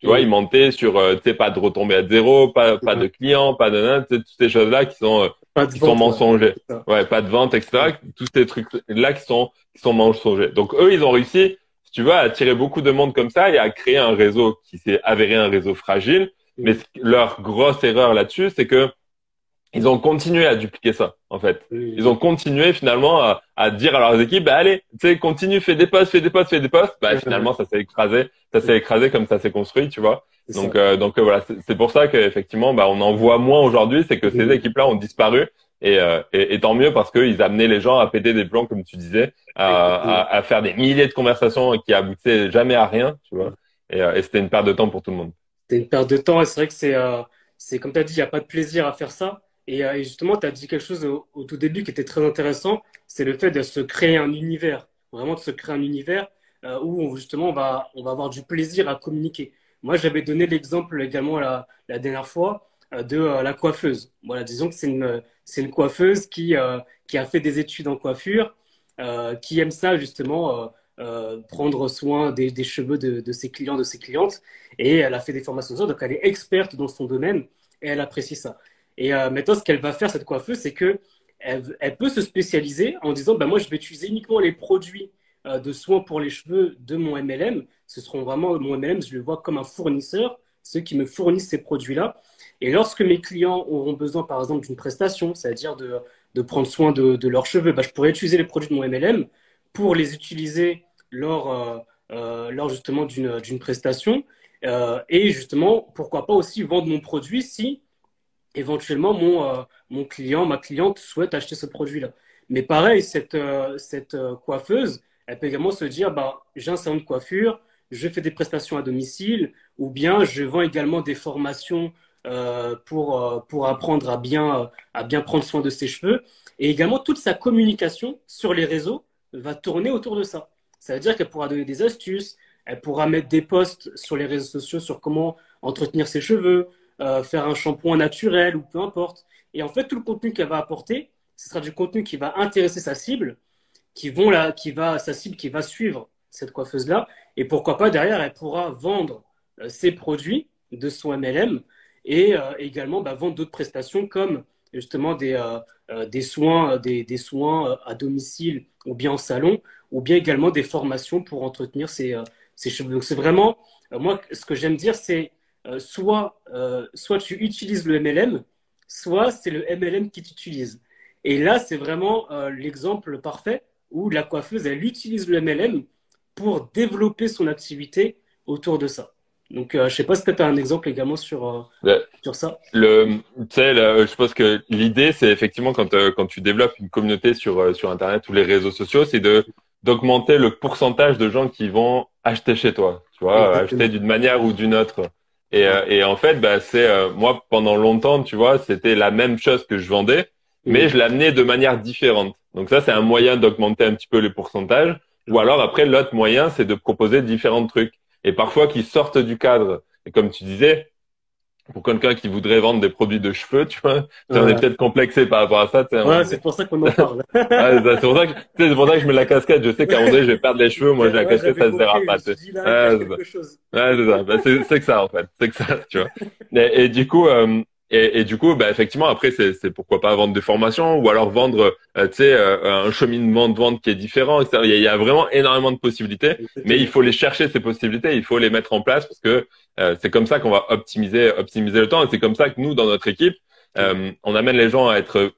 [SPEAKER 3] Tu vois, ils montaient sur, euh, tu sais, pas de retomber à zéro, pas, pas de clients, pas de, toutes ces choses-là qui sont euh, qui sont mensongers. Ouais, pas de vente, etc. Tous ces trucs-là qui sont, qui sont mensongers. Donc, eux, ils ont réussi, si tu veux, à attirer beaucoup de monde comme ça et à créer un réseau qui s'est avéré un réseau fragile. Mais leur grosse erreur là-dessus, c'est que ils ont continué à dupliquer ça, en fait. Ils ont continué finalement à, à dire à leurs équipes, bah allez, tu sais, continue, fais des postes, fais des postes, fais des postes. Bah finalement, ça s'est écrasé, ça s'est écrasé comme ça s'est construit, tu vois. Donc, euh, donc euh, voilà, c'est pour ça qu'effectivement, bah, on en voit moins aujourd'hui, c'est que ces équipes-là ont disparu. Et, euh, et, et, tant mieux parce qu'ils amenaient les gens à péter des plans, comme tu disais, à, à, à, faire des milliers de conversations qui aboutissaient jamais à rien, tu vois. Et, et c'était une perte de temps pour tout le monde.
[SPEAKER 1] C'était une perte de temps et c'est vrai que c'est, c'est comme tu as dit, il n'y a pas de plaisir à faire ça. Et, et justement, tu as dit quelque chose au, tout début qui était très intéressant, c'est le fait de se créer un univers, vraiment de se créer un univers où justement on va, on va avoir du plaisir à communiquer. Moi, j'avais donné l'exemple également la, dernière fois euh, de euh, la coiffeuse. Voilà, disons que c'est une, coiffeuse qui, euh, a fait des études en coiffure, qui aime ça justement, prendre soin des, cheveux de, de, ses clients, de ses clientes. Et elle a fait des formations, donc elle est experte dans son domaine et elle apprécie ça. Et maintenant, ce qu'elle va faire, cette coiffeuse, c'est que elle, peut se spécialiser en disant, bah, moi, je vais utiliser uniquement les produits de soins pour les cheveux de mon MLM ce seront vraiment mon MLM, je le vois comme un fournisseur, ceux qui me fournissent ces produits-là. Et lorsque mes clients auront besoin, par exemple, d'une prestation, c'est-à-dire de, prendre soin de, leurs cheveux, bah, je pourrais utiliser les produits de mon MLM pour les utiliser lors, euh, euh, lors justement d'une prestation. Euh, et justement, pourquoi pas aussi vendre mon produit si éventuellement mon, euh, mon client, ma cliente souhaite acheter ce produit-là. Mais pareil, cette, euh, cette coiffeuse, elle peut également se dire, bah, j'ai un salon de coiffure, je fais des prestations à domicile ou bien je vends également des formations euh, pour, euh, pour apprendre à bien, à bien prendre soin de ses cheveux. Et également, toute sa communication sur les réseaux va tourner autour de ça. Ça veut dire qu'elle pourra donner des astuces, elle pourra mettre des posts sur les réseaux sociaux sur comment entretenir ses cheveux, euh, faire un shampoing naturel ou peu importe. Et en fait, tout le contenu qu'elle va apporter, ce sera du contenu qui va intéresser sa cible, qui vont là, qui va, sa cible qui va suivre cette coiffeuse-là. Et pourquoi pas, derrière, elle pourra vendre euh, ses produits de son MLM et euh, également bah, vendre d'autres prestations comme justement des, euh, des soins, des, des, soins à domicile ou bien en salon, ou bien également des formations pour entretenir ses, ses cheveux. Donc c'est vraiment, moi, ce que j'aime dire, c'est soit, soit tu utilises le MLM, soit c'est le MLM qui t'utilise. Et là, c'est vraiment l'exemple parfait où la coiffeuse, elle utilise le MLM pour développer son activité autour de ça. Donc, euh, je sais pas si tu as un exemple également sur, euh, sur ça.
[SPEAKER 3] Le, tu sais, je pense que l'idée, c'est effectivement quand, euh, quand tu développes une communauté sur, euh, sur Internet ou les réseaux sociaux, c'est de d'augmenter le pourcentage de gens qui vont acheter chez toi. Tu vois, acheter d'une manière ou d'une autre. Et, et en fait, bah, c'est moi pendant longtemps, tu vois, c'était la même chose que je vendais, mais je l'amenais de manière différente. Donc ça, c'est un moyen d'augmenter un petit peu les pourcentages. Ou alors après, l'autre moyen, c'est de proposer différents trucs. Et parfois qui sortent du cadre. Et comme tu disais, pour quelqu'un qui voudrait vendre des produits de cheveux, tu vois, tu en es peut-être complexé par rapport à ça.
[SPEAKER 1] Ouais, c'est pour ça qu'on en parle.
[SPEAKER 3] c'est pour ça que, c'est pour ça que je mets la casquette. Je sais qu'à un moment donné, je vais perdre les cheveux. Moi, j'ai la casquette, ça se verra pas. c'est ça. Bah, c'est que ça, en fait. C'est que ça, tu vois. Et, et du coup, euh, et, et, du coup, bah, effectivement, après, c'est pourquoi pas vendre des formations ou alors vendre, euh, tu sais, euh, un cheminement de vente qui est différent. Il y, a, il y, a, vraiment énormément de possibilités, mais il faut les chercher ces possibilités, il faut les mettre en place parce que euh, c'est comme ça qu'on va optimiser, optimiser le temps. Et c'est comme ça que nous, dans notre équipe, on amène les gens à être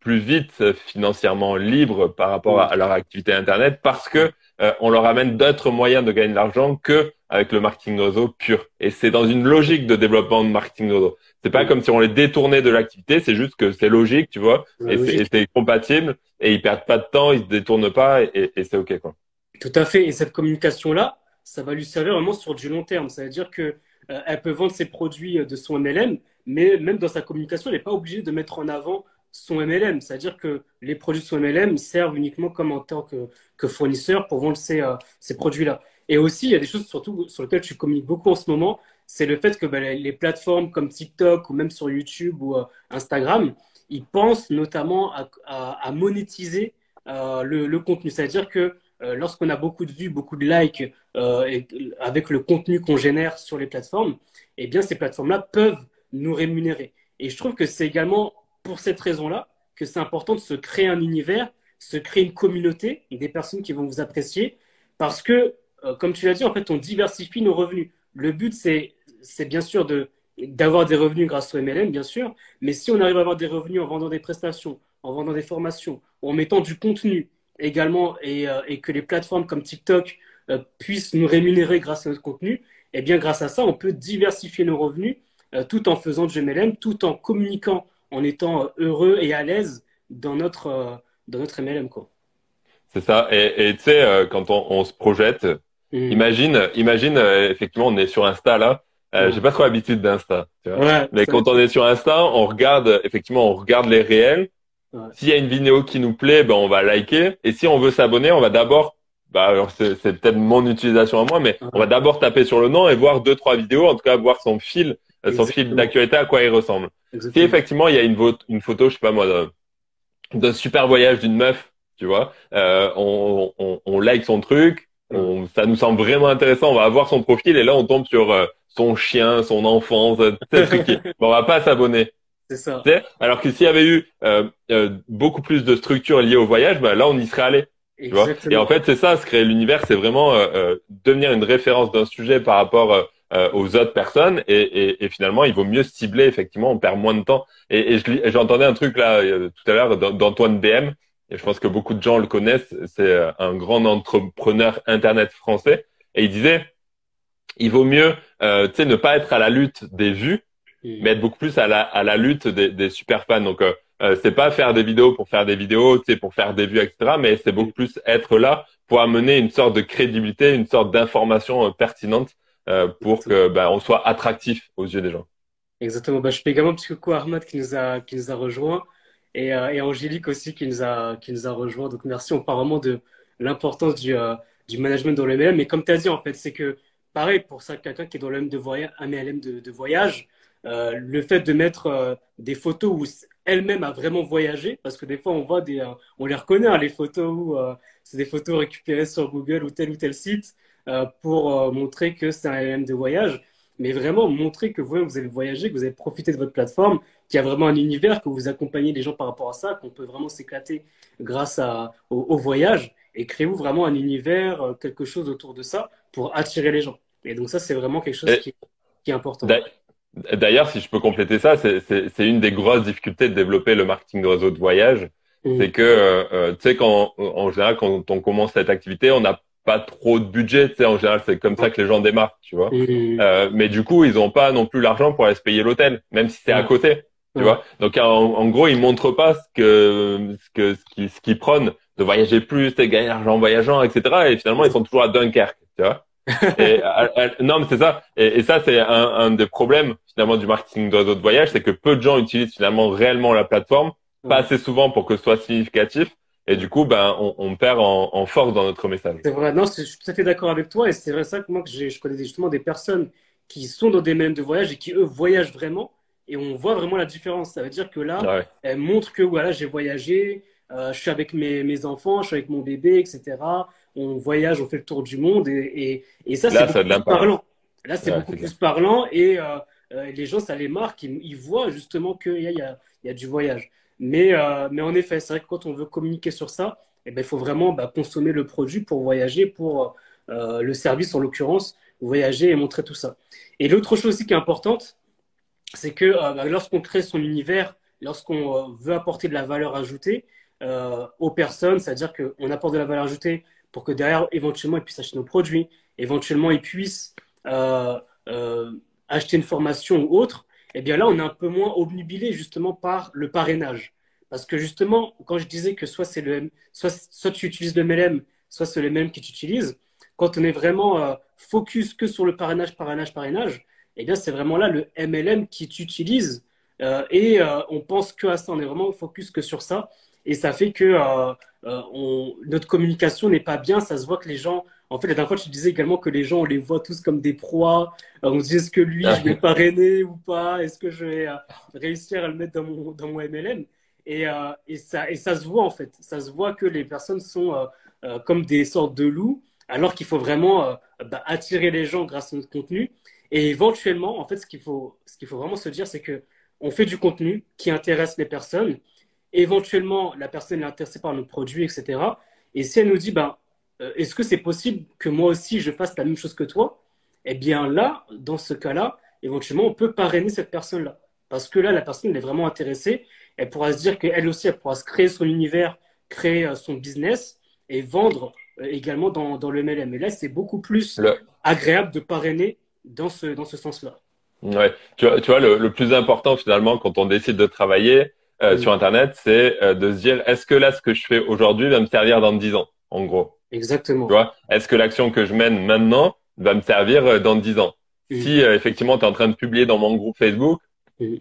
[SPEAKER 3] plus vite financièrement libres par rapport à, leur activité internet parce que on leur amène d'autres moyens de gagner de l'argent que avec le marketing réseau pur. Et c'est dans une logique de développement de marketing réseau. C'est pas comme si on les détournait de l'activité, c'est juste que c'est logique, tu vois, et c'est compatible, et ils perdent pas de temps, ils se détournent pas, et, et c'est ok quoi.
[SPEAKER 1] Tout à fait. Et cette communication-là, ça va lui servir vraiment sur du long terme. Ça veut dire que euh, elle peut vendre ses produits de son MLM, mais même dans sa communication, elle n'est pas obligée de mettre en avant son MLM. C'est-à-dire que les produits de son MLM servent uniquement comme en tant que, que fournisseur pour vendre ces, euh, ces produits-là. Et aussi, il y a des choses surtout sur lesquelles tu communiques beaucoup en ce moment, c'est le fait que ben, les plateformes comme TikTok ou même sur YouTube ou euh, Instagram, ils pensent notamment à, monétiser euh, le, contenu. C'est-à-dire que euh, lorsqu'on a beaucoup de vues, beaucoup de likes avec le contenu qu'on génère sur les plateformes, eh bien ces plateformes-là peuvent nous rémunérer. Et je trouve que c'est également pour cette raison-là que c'est important de se créer un univers, se créer une communauté des personnes qui vont vous apprécier parce que, comme tu l'as dit, en fait, on diversifie nos revenus. Le but, c'est bien sûr de d'avoir des revenus grâce au MLM, bien sûr, mais si on arrive à avoir des revenus en vendant des prestations, en vendant des formations, en mettant du contenu également, et, euh, que les plateformes comme TikTok euh, puissent nous rémunérer grâce à notre contenu, eh bien, grâce à ça, on peut diversifier nos revenus euh, tout en faisant du MLM, tout en communiquant, en étant heureux et à l'aise dans notre, dans notre MLM.
[SPEAKER 3] C'est ça. Et tu sais, quand on, se projette, mmh. imagine, imagine, effectivement, on est sur Insta là, euh, j'ai pas trop l'habitude d'Insta. Ouais, mais quand on est sur Insta, on regarde effectivement, on regarde les réels. Ouais. S'il y a une vidéo qui nous plaît, ben on va liker. Et si on veut s'abonner, on va d'abord, bah alors c'est, peut-être mon utilisation à moi, mais on va d'abord taper sur le nom et voir deux trois vidéos, en tout cas voir son fil, euh, son fil d'actualité à quoi il ressemble. Si effectivement il y a une, une photo, je sais pas moi, d'un super voyage d'une meuf, tu vois, euh, on, on, on like son truc, on, ça nous semble vraiment intéressant, on va voir son profil et là on tombe sur euh, son chien, son enfance, bon, on va pas s'abonner.
[SPEAKER 1] C'est ça.
[SPEAKER 3] Alors que s'il y avait eu euh, euh, beaucoup plus de structures liées au voyage, bah, là on y serait allé. Tu vois et en fait c'est ça, se créer l'univers, c'est vraiment euh, devenir une référence d'un sujet par rapport aux autres personnes et, et, et, finalement il vaut mieux cibler effectivement, on perd moins de temps. Et, et j'entendais un truc là tout à l'heure d'Antoine BM et je pense que beaucoup de gens le connaissent, c'est un grand entrepreneur internet français et il disait il vaut mieux euh, ne pas être à la lutte des vues, mm. mais être beaucoup plus à la, à la lutte des, des super fans. Donc, euh, euh, c'est pas faire des vidéos pour faire des vidéos, tu sais, pour faire des vues, etc. Mais c'est beaucoup plus être là pour amener une sorte de crédibilité, une sorte d'information euh, pertinente euh, pour que bah, on soit attractif aux yeux des gens.
[SPEAKER 1] Exactement. Bah, je fais également coucou à Ahmad qui nous a qui nous a rejoint et, euh, et Angélique aussi qui nous a qui nous a rejoint. Donc merci. On parle vraiment de l'importance du du management dans le MLM. Mais comme tu as dit en fait, c'est que pareil, pour ça, quelqu'un qui est dans un MLM de, voyage, euh, le fait de mettre euh, des photos où elle-même a vraiment voyagé, parce que des fois on voit des, euh, on les reconnaît hein, les photos où c'est des photos récupérées sur Google ou tel ou tel site pour montrer que c'est un MLM de voyage, mais vraiment montrer que vous, vous avez voyagé, que vous avez profité de votre plateforme, qu'il y a vraiment un univers, que vous accompagnez les gens par rapport à ça, qu'on peut vraiment s'éclater grâce à, au voyage et créez-vous vraiment un univers, euh, quelque chose autour de ça pour attirer les gens. Et donc ça, c'est vraiment quelque chose qui, est important.
[SPEAKER 3] D'ailleurs, si je peux compléter ça, c'est une des grosses difficultés de développer le marketing de réseau de voyage. Mmh. C'est que, euh, euh, tu sais, quand, en général, quand on commence cette activité, on n'a pas trop de budget, tu sais, en général, c'est comme ça que les gens démarrent, tu vois. Mmh. Euh, mais du coup, ils n'ont pas non plus l'argent pour aller se payer l'hôtel, même si c'est à mmh. côté, tu vois. Donc, en, en, gros, ils montrent pas ce que, ce que, ce qu'ils prônent de voyager plus, de gagner l'argent en voyageant, etc. Et finalement, ils sont toujours à Dunkerque, tu vois. et, non, mais c'est ça. Et, ça, c'est un, un, des problèmes finalement du marketing d'oiseaux de voyage, c'est que peu de gens utilisent finalement réellement la plateforme, pas assez souvent pour que ce soit significatif. Et du coup, ben, on, on perd en, en, force dans notre message.
[SPEAKER 1] C'est vrai. Non, je suis tout à fait d'accord avec toi. Et c'est vrai ça que moi, que je connais justement des personnes qui sont dans des mêmes de voyage et qui eux voyagent vraiment. Et on voit vraiment la différence. Ça veut dire que là, elles montrent que voilà, j'ai voyagé, euh, je suis avec mes, mes, enfants, je suis avec mon bébé, etc. On voyage, on fait le tour du monde et, et, et ça, c'est beaucoup plus parlant. Là, c'est beaucoup plus parlant et euh, euh, les gens, ça les marque. Ils, ils voient justement qu'il y a, il y, a, y a du voyage. Mais, euh, mais en effet, c'est vrai que quand on veut communiquer sur ça, eh ben, il faut vraiment bah, consommer le produit pour voyager, pour euh, le service en l'occurrence, voyager et montrer tout ça. Et l'autre chose aussi qui est importante, c'est que bah, lorsqu'on crée son univers, lorsqu'on veut apporter de la valeur ajoutée, euh, aux personnes, c'est-à-dire qu'on apporte de la valeur ajoutée pour que derrière, éventuellement, ils puissent acheter nos produits, éventuellement, ils puissent euh, euh, acheter une formation ou autre, eh bien là, on est un peu moins obnubilé justement par le parrainage. Parce que justement, quand je disais que soit, c'est le, soit, soit tu utilises le MLM soit c'est les mêmes que tu utilises. Quand on est vraiment euh, focus que sur le parrainage, parrainage, parrainage, eh bien, c'est vraiment là le MLM qui tu utilises. Euh, et euh, on pense que à ça, on est vraiment focus que sur ça. Et ça fait que on, notre communication n'est pas bien. Ça se voit que les gens, en fait, la dernière fois, tu disais également que les gens, on les voit tous comme des proies. on se dit, est-ce que lui, je vais parrainer ou pas? Est-ce que je vais réussir à le mettre dans mon, dans mon MLM et, et, ça, et ça se voit, en fait. Ça se voit que les personnes sont comme des sortes de loups alors qu'il faut vraiment euh, bah, attirer les gens grâce à notre contenu. Et éventuellement, en fait, ce qu'il faut, ce qu'il faut vraiment se dire, c'est que on fait du contenu qui intéresse les personnes. Éventuellement, la personne est intéressée par notre produit, etc. Et si elle nous dit, ben, euh, est-ce que c'est possible que moi aussi je fasse la même chose que toi? Eh bien là, dans ce cas-là, éventuellement, on peut parrainer cette personne-là. Parce que là, la personne elle est vraiment intéressée. Elle pourra se dire qu'elle aussi, elle pourra se créer son univers, créer euh, son business et vendre euh, également dans, dans, le MLM. Et là, c'est beaucoup plus agréable de parrainer dans ce, dans ce sens-là.
[SPEAKER 3] Ouais, tu vois, tu vois le, le, plus important finalement quand on décide de travailler euh, sur Internet, c'est euh, de se dire est-ce que là, ce que je fais aujourd'hui va me servir dans 10 ans, en gros?
[SPEAKER 1] Exactement.
[SPEAKER 3] Tu vois, est-ce que l'action que je mène maintenant va me servir dans 10 ans? Si effectivement tu es en train de publier dans mon groupe Facebook,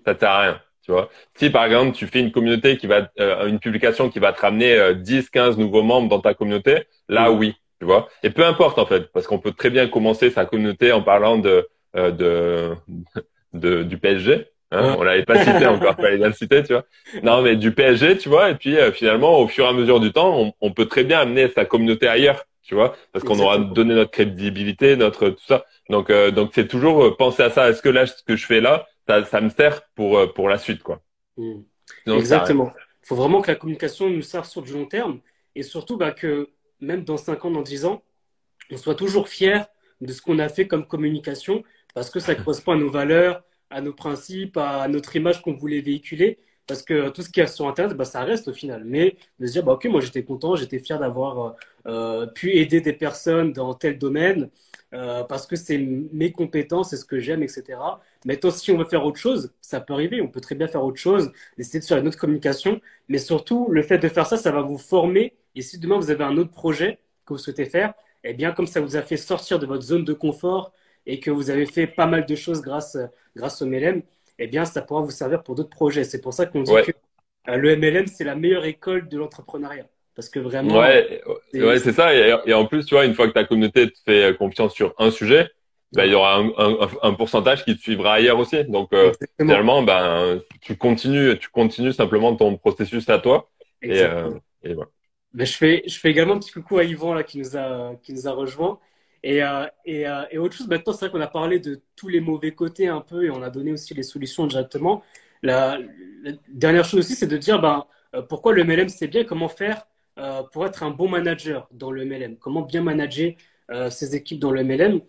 [SPEAKER 3] ça ne sert à rien. Tu vois, si par exemple tu fais une communauté qui va, euh, une publication qui va te ramener 10, euh, 15 nouveaux membres dans ta communauté, là oui, tu vois. Et peu importe en fait, parce qu'on peut très bien commencer sa communauté en parlant de, euh, de, de, du PSG. Hein, On l'avait pas cité encore, pas bien le citer, tu vois. Non, mais du PSG, tu vois. Et puis finalement, au fur et à mesure du temps, on, on peut très bien amener sa communauté ailleurs, tu vois, parce qu'on aura donné notre crédibilité, notre tout ça. Donc, donc c'est toujours penser à ça. Est-ce que là, ce que je fais là, ça, ça me sert pour, euh, pour la suite, quoi?
[SPEAKER 1] Hmm. Exactement. Il faut vraiment que la communication nous serve sur du long terme et surtout bah, que même dans 5 ans, dans 10 ans, on soit toujours fier de ce qu'on a fait comme communication parce que ça correspond à nos valeurs, à nos principes, à notre image qu'on voulait véhiculer. Parce que tout ce qui est sur Internet, bah, ça reste au final. Mais de se dire, bah, OK, moi j'étais content, j'étais fier d'avoir euh, euh, pu aider des personnes dans tel domaine. Euh, parce que c'est mes compétences, c'est ce que j'aime, etc. Maintenant, si on veut faire autre chose, ça peut arriver, on peut très bien faire autre chose, essayer de faire une autre communication, mais surtout, le fait de faire ça, ça va vous former, et si demain vous avez un autre projet que vous souhaitez faire, eh bien, comme ça vous a fait sortir de votre zone de confort, et que vous avez fait pas mal de choses grâce, grâce au MLM, eh bien, ça pourra vous servir pour d'autres projets. C'est pour ça qu'on dit que euh, le MLM, c'est la meilleure école de l'entrepreneuriat. Parce que vraiment.
[SPEAKER 3] Ouais, ouais c'est ça. Et, en plus, tu vois, une fois que ta communauté te fait confiance sur un sujet, ben, il y aura un, un, un, pourcentage qui te suivra ailleurs aussi. Donc, euh, finalement, ben, tu continues, tu continues simplement ton processus à toi. Et, euh, et voilà.
[SPEAKER 1] Ben, je fais, je fais également un petit coucou à Yvan là qui nous a, qui nous a rejoint. Et, euh, euh, et, autre chose, maintenant, c'est vrai qu'on a parlé de tous les mauvais côtés un peu et on a donné aussi les solutions directement. La, dernière chose aussi, c'est de dire ben, euh, pourquoi le MLM c'est bien, comment faire pour être un bon manager dans le MLM Comment bien manager ses équipes dans le MLM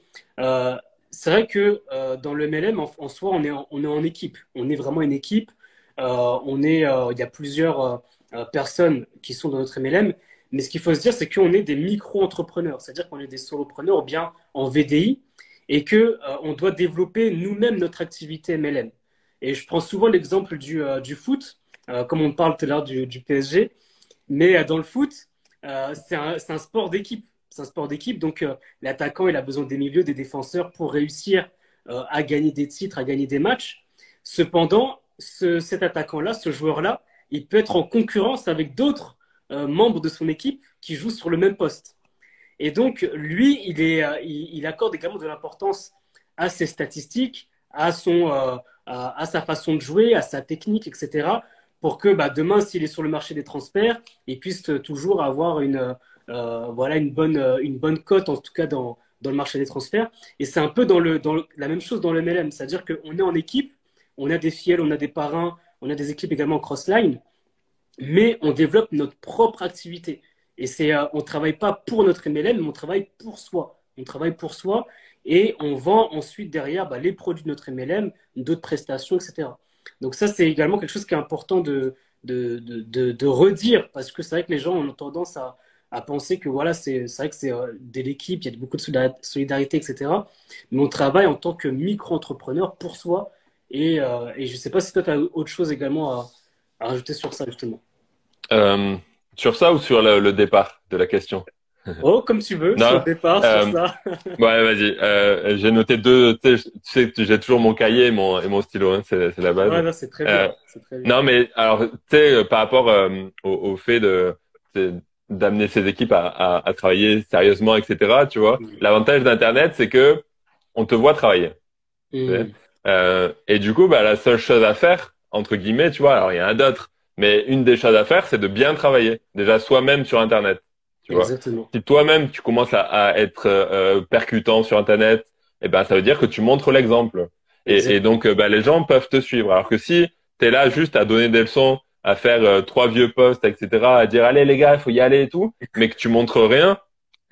[SPEAKER 1] C'est vrai que dans le MLM, en, soi, on est en, on est en équipe. On est vraiment une équipe. on est, il y a plusieurs personnes qui sont dans notre MLM. Mais ce qu'il faut se dire, c'est qu'on est des micro-entrepreneurs, c'est-à-dire qu'on est des solopreneurs ou bien en VDI et que on doit développer nous-mêmes notre activité MLM. Et je prends souvent l'exemple du, du foot, comme on parle tout à l'heure du, PSG. Mais euh, dans le foot, euh, c'est un, sport d'équipe. C'est un sport d'équipe, donc euh, l'attaquant il a besoin des milieux, des défenseurs pour réussir à gagner des titres, à gagner des matchs. Cependant, ce, cet attaquant-là, ce joueur-là, il peut être en concurrence avec d'autres membres de son équipe qui jouent sur le même poste. Et donc, lui, il, est, il, il accorde également de l'importance à ses statistiques, à, son, à, à, sa façon de jouer, à sa technique, etc pour que bah, demain, s'il est sur le marché des transferts, il puisse toujours avoir une, euh, voilà, une, bonne, euh, une bonne cote, en tout cas dans, dans le marché des transferts. Et c'est un peu dans, le, dans la même chose dans le MLM, c'est-à-dire qu'on est en équipe, on a des fiels, on a des parrains, on a des équipes également cross-line, mais on développe notre propre activité. Et c'est, euh, on ne travaille pas pour notre MLM, mais on travaille pour soi. On travaille pour soi et on vend ensuite derrière bah, les produits de notre MLM, d'autres prestations, etc. Donc ça, c'est également quelque chose qui est important de, de, de, de redire, parce que c'est vrai que les gens ont tendance à, à penser que voilà, c'est vrai que c'est euh, de l'équipe, il y a beaucoup de solidarité, etc. Mais on travaille en tant que micro-entrepreneur pour soi. Et, euh, et je ne sais pas si toi, tu as autre chose également à, à rajouter sur ça, justement.
[SPEAKER 3] Euh, sur ça ou sur le, le départ de la question?
[SPEAKER 1] Oh, comme tu veux, sur le départ,
[SPEAKER 3] euh,
[SPEAKER 1] sur ça.
[SPEAKER 3] ouais, vas-y. Euh, j'ai noté deux. Tu sais, j'ai toujours mon cahier et mon, et mon stylo. Hein, c'est la base.
[SPEAKER 1] Ouais, c'est très, bien. très
[SPEAKER 3] bien. Non, mais alors, tu sais, par rapport au, au, fait de d'amener ses équipes à, à, à, travailler sérieusement, etc. Tu vois, l'avantage d'Internet, c'est que on te voit travailler. Euh, et du coup, bah, la seule chose à faire, entre guillemets, tu vois, alors il y en a d'autres, mais une des choses à faire, c'est de bien travailler, déjà soi-même sur Internet. Tu vois. Si toi-même tu commences à, à être euh, percutant sur Internet, eh ben ça veut dire que tu montres l'exemple. Et, et, donc euh, bah, les gens peuvent te suivre. Alors que si tu es là juste à donner des leçons, à faire euh, trois vieux posts, etc., à dire allez les gars, il faut y aller et tout, mais que tu montres rien,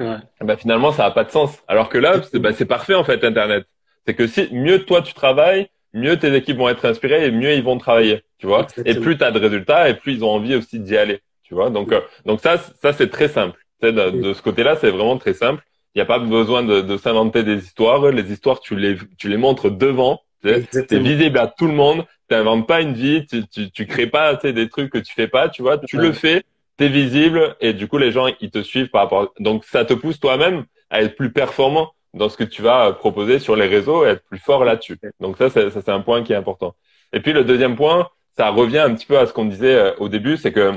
[SPEAKER 3] ouais. bah, finalement ça n'a pas de sens. Alors que là, c'est bah, parfait en fait Internet. C'est que si mieux toi tu travailles, mieux tes équipes vont être inspirées et mieux ils vont travailler, tu vois. Et plus tu as de résultats et plus ils ont envie aussi d'y aller, tu vois. Donc euh, donc ça ça c'est très simple. De, de, ce côté-là, c'est vraiment très simple. Il n'y a pas besoin de, de s'inventer des histoires. Les histoires, tu les tu les montres devant. C'est visible à tout le monde. Tu n'inventes pas une vie. Tu, tu, tu crées pas des trucs que tu fais pas. Tu vois, tu le fais. T'es visible et du coup les gens ils te suivent par rapport. Donc ça te pousse toi-même à être plus performant dans ce que tu vas proposer sur les réseaux et être plus fort là-dessus. Donc ça, ça c'est un point qui est important. Et puis le deuxième point, ça revient un petit peu à ce qu'on disait euh, au début, c'est que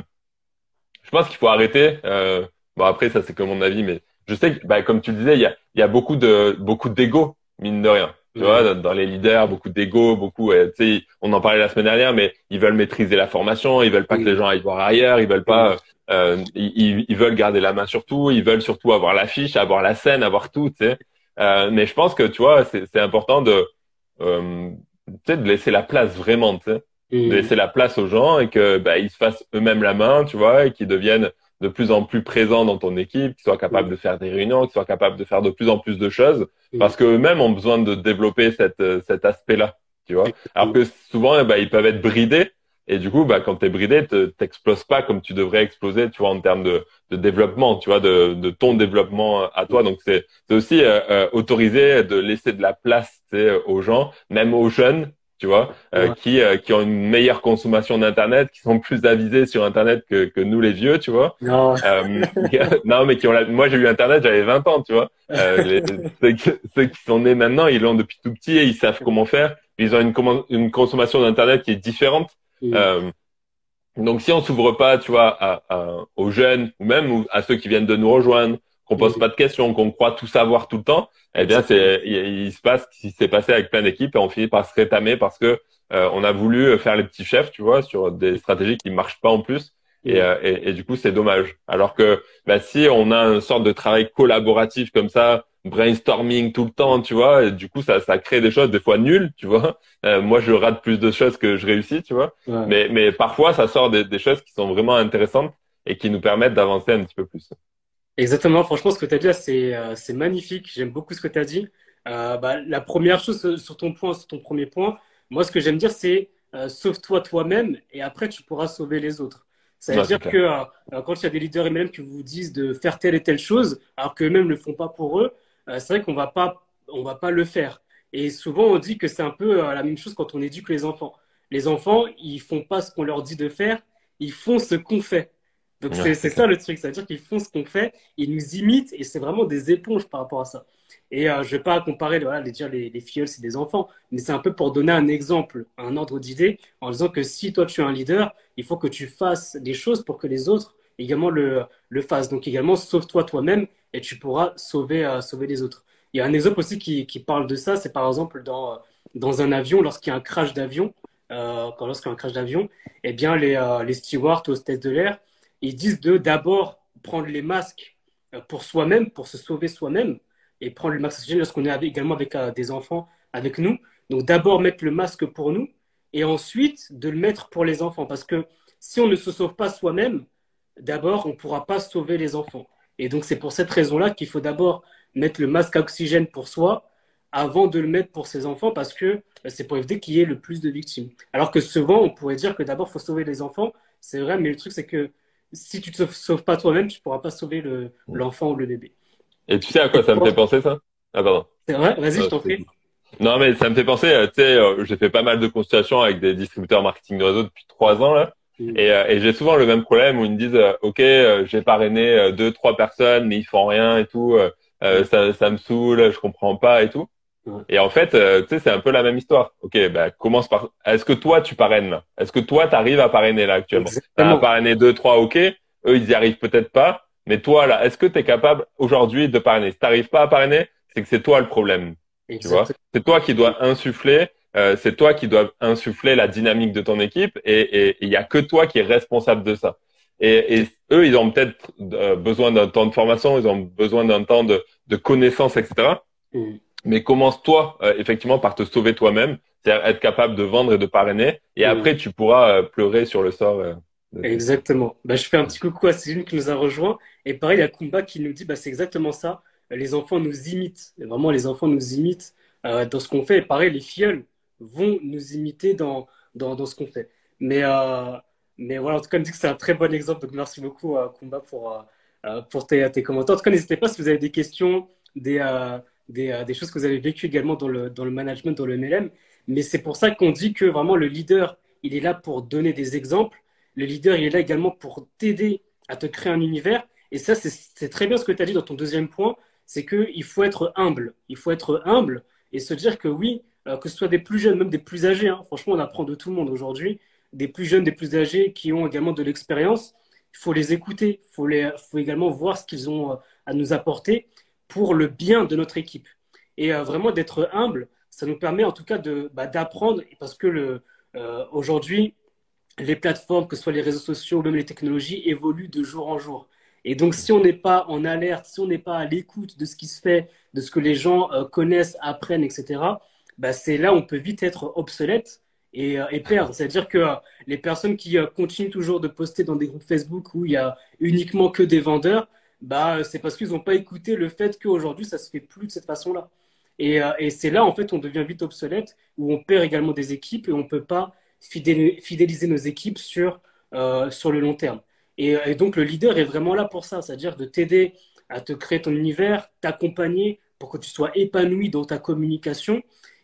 [SPEAKER 3] je pense qu'il faut arrêter. Euh, bon après ça c'est que mon avis, mais je sais que bah, comme tu le disais, il y a, y a beaucoup de beaucoup d'ego mine de rien. Tu vois, dans les leaders, beaucoup d'ego, beaucoup. tu sais, on en parlait la semaine dernière, mais ils veulent maîtriser la formation, ils veulent pas que les gens aillent voir ailleurs, ils veulent pas. Euh, ils, ils, veulent garder la main sur tout, ils veulent surtout avoir l'affiche, avoir la scène, avoir tout. Tu sais. Euh, mais je pense que tu vois, c'est important de euh, de laisser la place vraiment, tu sais, de laisser la place aux gens et que bah, ils se fassent eux-mêmes la main, tu vois, et qu'ils deviennent de plus en plus présents dans ton équipe, qu'ils soient capables de faire des réunions, qu'ils soient capables de faire de plus en plus de choses, parce qu'eux-mêmes ont besoin de développer cette, cet aspect-là, tu vois. Alors que souvent, bah, ils peuvent être bridés et du coup, bah, quand t'es bridé, t'exploses pas comme tu devrais exploser, tu vois, en termes de, de développement, tu vois, de, de ton développement à toi. Donc c'est aussi euh, euh, autorisé de laisser de la place aux gens, même aux jeunes, tu vois, euh, qui qui ont une meilleure consommation d'internet, qui sont plus avisés sur internet que, que nous les vieux, tu vois.
[SPEAKER 1] Non.
[SPEAKER 3] non, mais qui ont la... moi j'ai eu internet, j'avais 20 ans, tu vois. Les, ceux, qui sont nés maintenant, ils l'ont depuis tout petit et ils savent comment faire. Ils ont une, une consommation d'internet qui est différente. Euh, donc si on s'ouvre pas, tu vois, à, à, aux jeunes ou même à ceux qui viennent de nous rejoindre, qu'on pose pas de questions, qu'on croit tout savoir tout le temps, eh bien c'est il, se passe ce qui s'est passé avec plein d'équipes et on finit par se rétamer parce que euh, on a voulu faire les petits chefs, tu vois, sur des stratégies qui marchent pas en plus. Et, euh, et, et, du coup, c'est dommage. Alors que bah, si on a une sorte de travail collaboratif comme ça, brainstorming tout le temps, tu vois. Et du coup, ça, ça crée des choses des fois nulles, tu vois. Euh, moi, je rate plus de choses que je réussis, tu vois. Mais, mais parfois, ça sort des, des, choses qui sont vraiment intéressantes et qui nous permettent d'avancer un petit peu plus.
[SPEAKER 1] Exactement. Franchement, ce que tu as dit c'est euh, c'est magnifique. J'aime beaucoup ce que tu as dit. Euh, bah, la première chose sur ton point, sur ton premier point, moi, ce que j'aime dire, c'est euh, sauve-toi toi-même et après, tu pourras sauver les autres. Ça veut dire que euh, quand il y a des leaders MLM qui vous disent de faire telle et telle chose, alors qu'eux-mêmes ne le font pas pour eux, euh, c'est vrai qu'on va pas, on va pas le faire. Et souvent, on dit que c'est un peu euh, la même chose quand on éduque les enfants. Les enfants, ils font pas ce qu'on leur dit de faire, ils font ce qu'on fait. Donc c'est ça le truc, c'est-à-dire qu'ils font ce qu'on fait, ils nous imitent et c'est vraiment des éponges par rapport à ça. Et euh, je vais pas comparer, voilà, les dire les, les filleuls c'est des enfants, mais c'est un peu pour donner un exemple, un ordre d'idée, en disant que si toi tu es un leader, il faut que tu fasses des choses pour que les autres également le, le fassent. Donc également sauve-toi toi-même et tu pourras sauver, euh, sauver les autres. Il y a un exemple aussi qui, qui parle de ça, c'est par exemple dans, dans un avion, lorsqu'il y a un crash d'avion, euh, quand lorsqu'il crash d'avion, eh bien les, euh, les stewards, hostesses de l'air, ils disent de d'abord prendre les masques euh, pour soi-même, pour se sauver soi-même, et prendre le masque lorsqu'on est également avec euh, des enfants avec nous. Donc d'abord mettre le masque pour nous, et ensuite de le mettre pour les enfants, parce que si on ne se sauve pas soi-même, d'abord on ne pourra pas sauver les enfants. Et donc, c'est pour cette raison-là qu'il faut d'abord mettre le masque à oxygène pour soi avant de le mettre pour ses enfants parce que euh, c'est pour éviter qu'il y ait le plus de victimes. Alors que souvent, on pourrait dire que d'abord, il faut sauver les enfants. C'est vrai, mais le truc, c'est que si tu ne te sauves pas toi-même, tu ne pourras pas sauver l'enfant ou le bébé.
[SPEAKER 3] Et tu sais à quoi ça me fait penser, ça?
[SPEAKER 1] Ah, pardon. C'est vrai? Vas-y, je t'en prie.
[SPEAKER 3] Non, mais ça me fait penser, tu sais, euh, j'ai fait pas mal de consultations avec des distributeurs marketing de réseau depuis trois ans, là. Et, euh, et j'ai souvent le même problème où ils me disent, euh, ok, euh, j'ai parrainé deux, trois personnes, mais ils font rien et tout, mm. ça, ça me saoule, je comprends pas et tout. Et en fait, tu sais, c'est un peu la même histoire. Ok, bah, commence par. Est-ce que toi, tu parraines? Là Est-ce que toi, tu arrives à parrainer là actuellement? Tu as parrainé deux, trois, ok. Eux, ils y arrivent peut-être pas. Mais toi, là, est-ce que tu es capable aujourd'hui de parrainer? Si t'arrives pas à parrainer, c'est que c'est toi le problème. Tu vois? C'est toi qui dois insuffler euh, c'est toi qui dois insuffler la dynamique de ton équipe et il y a que toi qui est responsable de ça. Et, eux, ils ont peut-être euh, besoin d'un temps de formation, ils ont besoin d'un temps de, de connaissances, etc. Mm. Mais commence toi euh, effectivement par te sauver toi-même, c'est-à-dire être capable de vendre et de parrainer. Et mm. après, tu pourras pleurer sur le sort.
[SPEAKER 1] Exactement. Bah, je fais un petit coucou à Céline qui nous a rejoint. Et pareil, il y a Kumba qui nous dit, bah, c'est exactement ça. Les enfants nous imitent. vraiment, les enfants nous imitent dans ce qu'on fait. Et pareil, les filleuls vont nous imiter dans, dans, dans ce qu'on fait. Mais, euh, mais voilà, en tout cas, on dit que c'est un très bon exemple. Donc, merci beaucoup, euh, Kumba, pour, euh, pour tes, tes, commentaires. En tout cas, n'hésitez pas si vous avez des questions, des, des, des, choses que vous avez vécues également dans le, dans le management, dans le MLM. Mais c'est pour ça qu'on dit que vraiment le leader, il est là pour donner des exemples. Le leader, il est là également pour t'aider à te créer un univers. Et ça, c'est très bien ce que tu as dit dans ton deuxième point, c'est qu'il faut être humble. Il faut être humble et se dire que oui, euh, que ce soit des plus jeunes, même des plus âgés. Hein. Franchement, on apprend de tout le monde aujourd'hui. Des plus jeunes, des plus âgés qui ont également de l'expérience. Il faut les écouter. Il faut, également voir ce qu'ils ont euh, à nous apporter pour le bien de notre équipe. Et euh, vraiment d'être humble, ça nous permet en tout cas bah, d'apprendre parce que le, aujourd'hui, les plateformes, que ce soit les réseaux sociaux ou même les technologies, évoluent de jour en jour. Et donc, si on n'est pas en alerte, si on n'est pas à l'écoute de ce qui se fait, de ce que les gens connaissent, apprennent, etc., bah, c'est là où on peut vite être obsolète et, euh, et perdre. C'est-à-dire que euh, les personnes qui euh, continuent toujours de poster dans des groupes Facebook où il y a uniquement que des vendeurs, bah, c'est parce qu'ils n'ont pas écouté le fait qu'aujourd'hui, ça se fait plus de cette façon-là. Et, c'est là, en fait, on devient vite obsolète, où on perd également des équipes et on ne peut pas fidéliser nos équipes sur, sur le long terme. Et, donc, le leader est vraiment là pour ça, c'est-à-dire de t'aider à te créer ton univers, t'accompagner pour que tu sois épanoui dans ta communication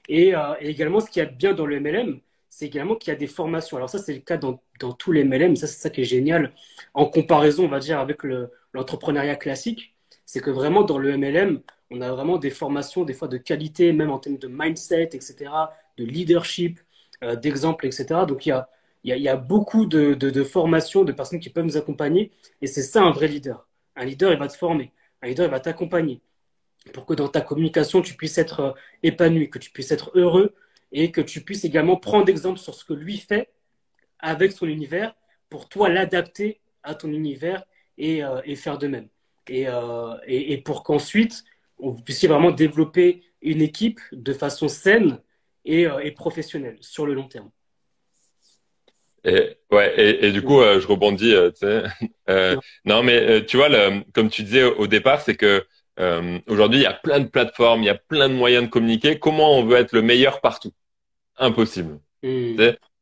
[SPEAKER 1] euh, et, également, ce qu'il y a bien dans le MLM, c'est également qu'il y a des formations. Alors ça, c'est le cas dans, tous les MLM. Ça, c'est ça qui est génial en comparaison, on va dire, avec l'entrepreneuriat classique. C'est que vraiment, dans le MLM, on a vraiment des formations, des fois de qualité, même en termes de mindset, etc., de leadership, euh, d'exemples, etc. Donc, il y a, beaucoup de, de, de, formations, de personnes qui peuvent nous accompagner. Et c'est ça un vrai leader. Un leader, il va te former. Un leader, il va t'accompagner pour que dans ta communication, tu puisses être euh, épanoui, que tu puisses être heureux et que tu puisses également prendre exemple sur ce que lui fait avec son univers pour toi l'adapter à ton univers et, euh, et faire de même. Et, euh, et, et pour qu'ensuite, on puisse vraiment développer une équipe de façon saine et, et professionnelle sur le long terme.
[SPEAKER 3] Et, ouais, et, et du coup, je rebondis. Euh, non, mais tu vois, le, comme tu disais au départ, c'est que euh, Aujourd'hui, il y a plein de plateformes, il y a plein de moyens de communiquer. Comment on veut être le meilleur partout? Impossible. Hmm.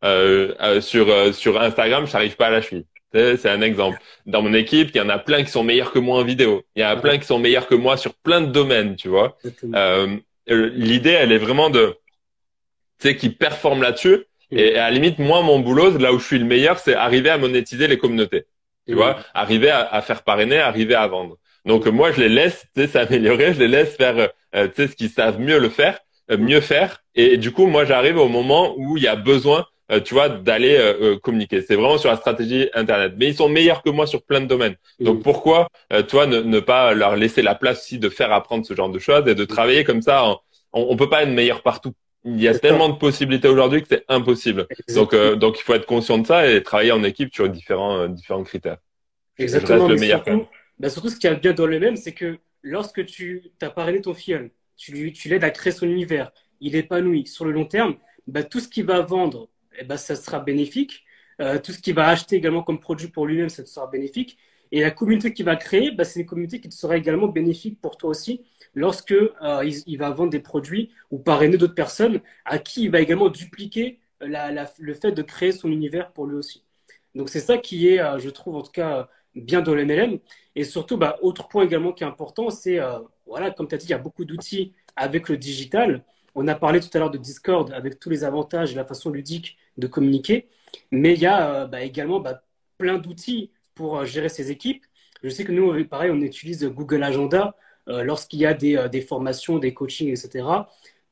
[SPEAKER 3] Euh, euh, sur euh, sur Instagram, je n'arrive pas à la cheville. C'est un exemple. Dans mon équipe, il y en a plein qui sont meilleurs que moi en vidéo. Il y en a plein qui sont meilleurs que moi sur plein de domaines, tu vois. Euh, L'idée, elle est vraiment de, tu sais, qui performent là-dessus. Hmm. Et à la limite, moi, mon boulot, là où je suis le meilleur, c'est arriver à monétiser les communautés. Tu hmm. vois, arriver à, à, faire parrainer, arriver à vendre. Donc moi, je les laisse s'améliorer, je les laisse faire euh, ce qu'ils savent mieux le faire, euh, mieux faire. Et, du coup, moi, j'arrive au moment où il y a besoin, euh, tu vois, d'aller euh, communiquer. C'est vraiment sur la stratégie Internet. Mais ils sont meilleurs que moi sur plein de domaines. Donc mm. pourquoi, toi, ne, ne, pas leur laisser la place aussi de faire apprendre ce genre de choses et de travailler comme ça on, on peut pas être meilleur partout. Il y a tellement de possibilités aujourd'hui que c'est impossible. Donc, donc il faut être conscient de ça et travailler en équipe sur différents différents critères.
[SPEAKER 1] Exactement. le meilleur. Bah, surtout, ce qui a bien dans le même, c'est que lorsque tu as parrainé ton filleul, tu, tu l'aides à créer son univers, il est épanoui sur le long terme, bah, tout ce qu'il va vendre, eh ben, ça sera bénéfique. Euh, tout ce qu'il va acheter également comme produit pour lui-même, ça sera bénéfique. Et la communauté qu'il va créer, bah, c'est une communauté qui sera également bénéfique pour toi aussi lorsque euh, il, va vendre des produits ou parrainer d'autres personnes à qui il va également dupliquer la, la, le fait de créer son univers pour lui aussi. Donc c'est ça qui est, euh, je trouve en tout cas, bien dans le MLM. Et surtout, bah, autre point également qui est important, c'est, euh, voilà, comme tu as dit, il y a beaucoup d'outils avec le digital. On a parlé tout à l'heure de Discord avec tous les avantages et la façon ludique de communiquer. Mais il y a bah, également bah, plein d'outils pour gérer ces équipes. Je sais que nous, pareil, on utilise Google Agenda lorsqu'il y a des, des, formations, des coachings, etc.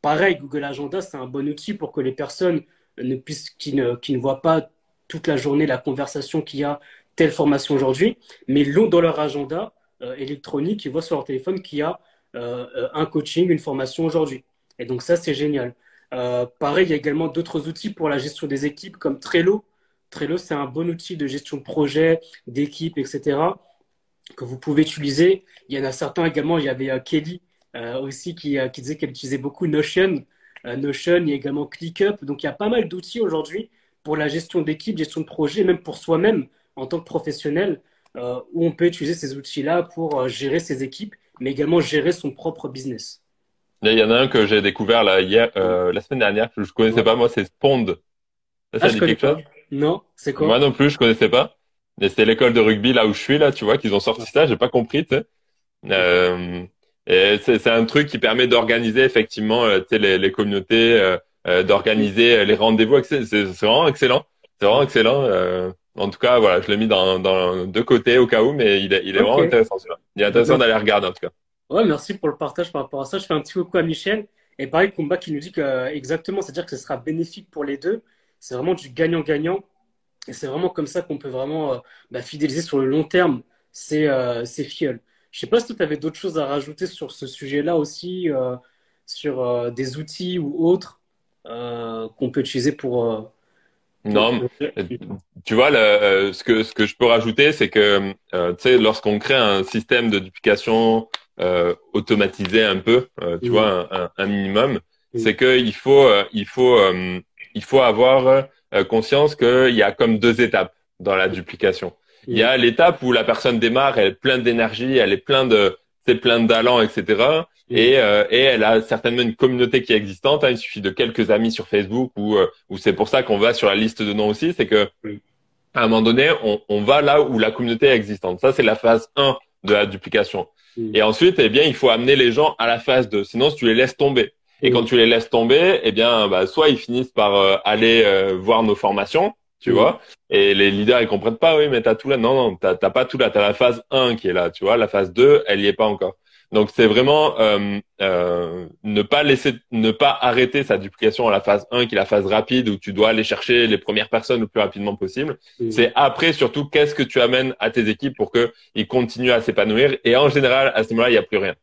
[SPEAKER 1] Pareil, Google Agenda, c'est un bon outil pour que les personnes ne puissent, qui ne, qui ne voient pas toute la journée la conversation qu'il y a telle formation aujourd'hui, mais l'ont dans leur agenda euh, électronique, ils voient sur leur téléphone qu'il y a euh, euh, un coaching, une formation aujourd'hui. Et donc ça, c'est génial. pareil, il y a également d'autres outils pour la gestion des équipes comme Trello. Trello, c'est un bon outil de gestion de projet, d'équipe, etc. que vous pouvez utiliser. Il y en a certains également, il y avait Kelly aussi qui, qui disait qu'elle utilisait beaucoup Notion. Notion, il y a également ClickUp. Donc il y a pas mal d'outils aujourd'hui pour la gestion d'équipe, gestion de projet, même pour soi-même en tant que professionnel, euh, où on peut utiliser ces outils-là pour euh, gérer ses équipes, mais également gérer son propre business.
[SPEAKER 3] Il y en a un que j'ai découvert là, hier, euh, la semaine dernière, que je ne connaissais pas, moi, c'est Spond.
[SPEAKER 1] Ça, ah, dit quelque chose Non, c'est quoi?
[SPEAKER 3] Moi non plus, je connaissais pas. Mais c'était l'école de rugby là où je suis là, tu vois, qu'ils ont sorti ça, j'ai pas compris, tu sais. Euh, et c'est un truc qui permet d'organiser effectivement, les, les communautés, d'organiser les rendez-vous. C'est vraiment excellent. C'est vraiment excellent. Euh, en tout cas, voilà, je l'ai mis dans, dans deux côtés au cas où, mais il est, il est vraiment intéressant. Il est intéressant d'aller regarder en tout cas.
[SPEAKER 1] Ouais, merci pour le partage par rapport à ça. Je fais un petit coucou à Michel. Et pareil, Kumba qui nous dit que exactement, c'est-à-dire que ce sera bénéfique pour les deux. C'est vraiment du gagnant-gagnant. Et c'est vraiment comme ça qu'on peut vraiment euh, bah, fidéliser sur le long terme ces, euh, ces filleuls. Je sais pas si tu avais d'autres choses à rajouter sur ce sujet-là aussi, euh, sur des outils ou autres euh, qu'on peut utiliser pour. Euh,
[SPEAKER 3] non, tu vois, le, ce que ce que je peux rajouter, c'est que euh, tu sais, lorsqu'on crée un système de duplication euh, automatisé un peu, tu vois, un, un, minimum, c'est que il faut il faut il faut avoir conscience qu'il y a comme deux étapes dans la duplication. Il y a l'étape où la personne démarre, elle est pleine d'énergie, elle est pleine de c'est plein de etc. Et, euh, et elle a certainement une communauté qui est existante. Hein. il suffit de quelques amis sur Facebook ou, euh, ou c'est pour ça qu'on va sur la liste de noms aussi. C'est que à un moment donné, on, on, va là où la communauté est existante. Ça, c'est la phase 1 de la duplication. Et ensuite, eh bien, il faut amener les gens à la phase 2. Sinon, si tu les laisses tomber. Et quand tu les laisses tomber, eh bien, bah, soit ils finissent par euh, aller voir nos formations, tu vois. Et les leaders, ils comprennent pas, oui, mais t'as tout là. Non, non, t'as pas tout là. T'as la phase 1 qui est là, tu vois. La phase 2, elle y est pas encore. Donc c'est vraiment euh, euh, ne pas laisser, ne pas arrêter sa duplication à la phase 1 qui est la phase rapide où tu dois aller chercher les premières personnes le plus rapidement possible. C'est après surtout qu'est-ce que tu amènes à tes équipes pour que ils continuent à s'épanouir. Et en général à ce moment-là il n'y a plus rien.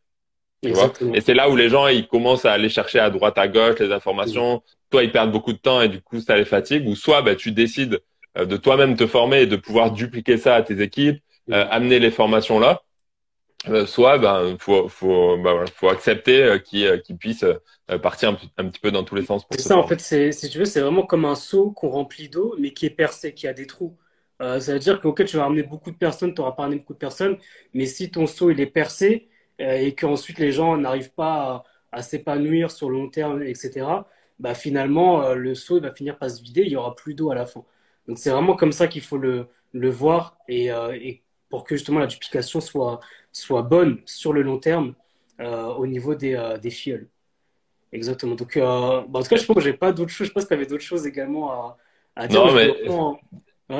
[SPEAKER 3] Tu vois et c'est là où les gens ils commencent à aller chercher à droite à gauche les informations. Toi ils perdent beaucoup de temps et du coup ça les fatigue. Ou soit bah, tu décides euh, de toi-même te former et de pouvoir dupliquer ça à tes équipes, amener les formations là. Euh, soit ben faut faut voilà, faut accepter euh, qu'il euh, puisse euh, partir un, petit peu dans tous les sens.
[SPEAKER 1] C'est ça en fait, si tu veux, c'est vraiment comme un seau qu'on remplit d'eau, mais qui est percé, qui a des trous. Euh, ça veut dire que tu vas ramener beaucoup de personnes, tu n'auras pas ramené beaucoup de personnes, mais si ton seau il est percé et qu'ensuite les gens n'arrivent pas à, à s'épanouir sur le long terme, etc. Bah finalement le seau il va finir par se vider, il y aura plus d'eau à la fin. Donc c'est vraiment comme ça qu'il faut le, le voir et, et pour que justement la duplication soit soit bonne sur le long terme euh, au niveau des, euh, des filleuls. Exactement. Donc, euh, bah, en tout cas, je pense que j'ai pas d'autres choses. Je pense que tu avais d'autres choses également à, à dire.
[SPEAKER 3] Non, mais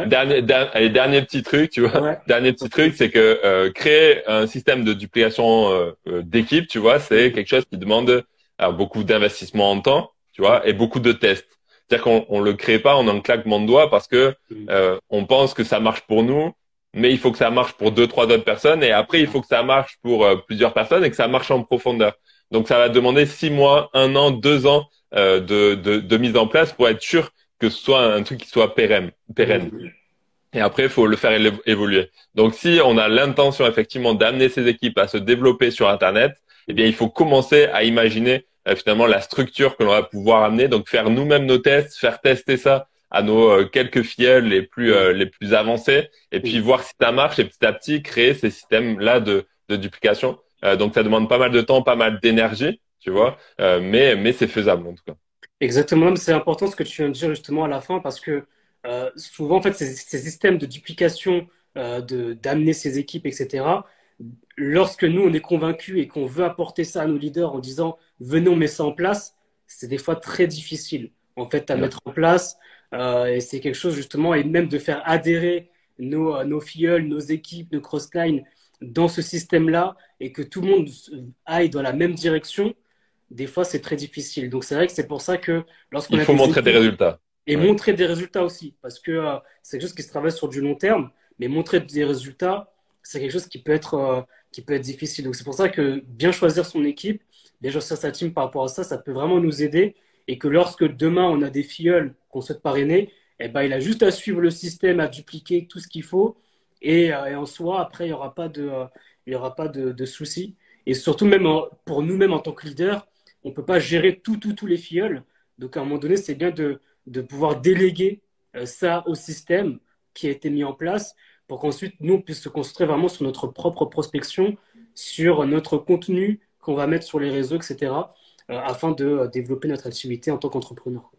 [SPEAKER 3] dernier, dernier, dernier, petit truc, tu vois. Dernier petit truc, c'est que euh, créer un système de duplication euh, d'équipe, tu vois, c'est quelque chose qui demande alors, beaucoup d'investissement en temps, tu vois, et beaucoup de tests. C'est-à-dire qu'on on le crée pas en un claquement de doigts parce que mm. on pense que ça marche pour nous mais il faut que ça marche pour deux, trois autres personnes, et après, il faut que ça marche pour euh, plusieurs personnes et que ça marche en profondeur. Donc, ça va demander six mois, un an, deux ans euh, de, de, de, mise en place pour être sûr que ce soit un truc qui soit pérenne. pérenne. Et après, il faut le faire évoluer. Donc, si on a l'intention effectivement d'amener ces équipes à se développer sur Internet, eh bien, il faut commencer à imaginer euh, finalement la structure que l'on va pouvoir amener. Donc, faire nous-mêmes nos tests, faire tester ça à nos euh, quelques filleuls les plus euh, les plus avancés et puis voir si ça marche et petit à petit créer ces systèmes là de, de duplication. Euh, donc ça demande pas mal de temps, pas mal d'énergie, tu vois, mais mais c'est faisable en tout cas.
[SPEAKER 1] Exactement, c'est important ce que tu viens de dire justement à la fin parce que souvent en fait ces, ces systèmes de duplication de d'amener ces équipes etc. Lorsque nous on est convaincus et qu'on veut apporter ça à nos leaders en disant venez on met ça en place, c'est des fois très difficile en fait à mettre en place et c'est quelque chose justement, et même de faire adhérer nos, nos filleuls, nos équipes, nos crosslines dans ce système-là et que tout le monde aille dans la même direction, des fois c'est très difficile. Donc c'est vrai que c'est pour ça que lorsqu'on
[SPEAKER 3] il faut montrer des résultats
[SPEAKER 1] et montrer des résultats aussi, parce que euh, c'est quelque chose qui se travaille sur du long terme, mais montrer des résultats, c'est quelque chose qui peut être euh, qui peut être difficile. Donc c'est pour ça que bien choisir son équipe, bien choisir sa team par rapport à ça, ça peut vraiment nous aider et que lorsque demain on a des filleuls qu'on souhaite parrainer, eh ben, il a juste à suivre le système, à dupliquer tout ce qu'il faut et, euh, et, en soi après il n'y aura pas de il y aura pas de, de soucis. Et surtout même pour nous-mêmes en tant que leader, on peut pas gérer tout, tout, tous les filleuls. Donc à un moment donné, c'est bien de, de pouvoir déléguer euh, ça au système qui a été mis en place pour qu'ensuite nous on puisse se concentrer vraiment sur notre propre prospection, sur notre contenu qu'on va mettre sur les réseaux, etc., euh, afin de euh, développer notre activité en tant qu'entrepreneur.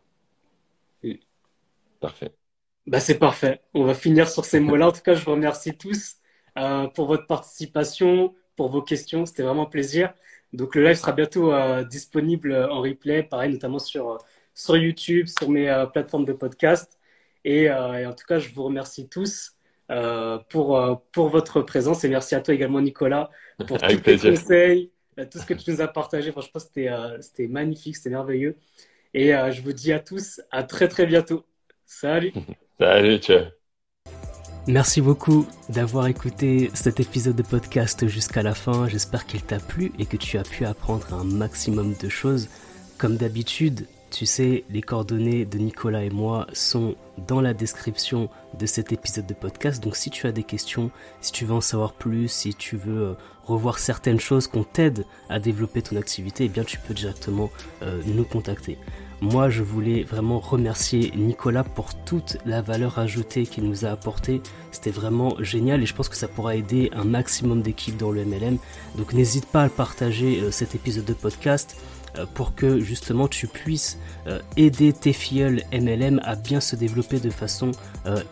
[SPEAKER 3] Parfait.
[SPEAKER 1] Bah, c'est parfait. On va finir sur ces mots-là. En tout cas, je vous remercie tous pour votre participation, pour vos questions. C'était vraiment un plaisir. Donc le live sera bientôt disponible en replay, pareil, notamment sur sur YouTube, sur mes euh, plateformes de podcast. Euh, et, en tout cas, je vous remercie tous euh, pour, pour votre présence et merci à toi également, Nicolas, pour tous tes conseils, tout ce que tu nous as partagé. Franchement, c'était c'était magnifique, c'était merveilleux. Et je vous dis à tous à très très bientôt. Salut.
[SPEAKER 3] Salut, ciao.
[SPEAKER 4] Merci beaucoup d'avoir écouté cet épisode de podcast jusqu'à la fin. J'espère qu'il t'a plu et que tu as pu apprendre un maximum de choses. Comme d'habitude, tu sais, les coordonnées de Nicolas et moi sont dans la description de cet épisode de podcast. Donc si tu as des questions, si tu veux en savoir plus, si tu veux euh, revoir certaines choses qu'on t'aide à développer ton activité, eh bien tu peux directement euh, nous contacter. Moi, je voulais vraiment remercier Nicolas pour toute la valeur ajoutée qu'il nous a apportée. C'était vraiment génial et je pense que ça pourra aider un maximum d'équipes dans le MLM. Donc n'hésite pas à partager euh, cet épisode de podcast euh, pour que justement tu puisses euh, aider tes filleuls MLM à bien se développer de façon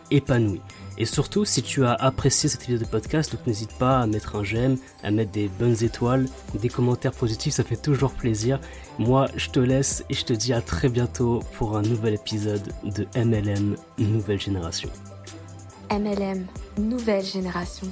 [SPEAKER 4] épanouie. Et surtout, si tu as apprécié cette vidéo de podcast, n'hésite pas à mettre un j'aime, à mettre des bonnes étoiles, des commentaires positifs, ça fait toujours plaisir. Moi, je te laisse et je te dis à très bientôt pour un nouvel épisode de MLM Nouvelle Génération.
[SPEAKER 2] MLM Nouvelle Génération.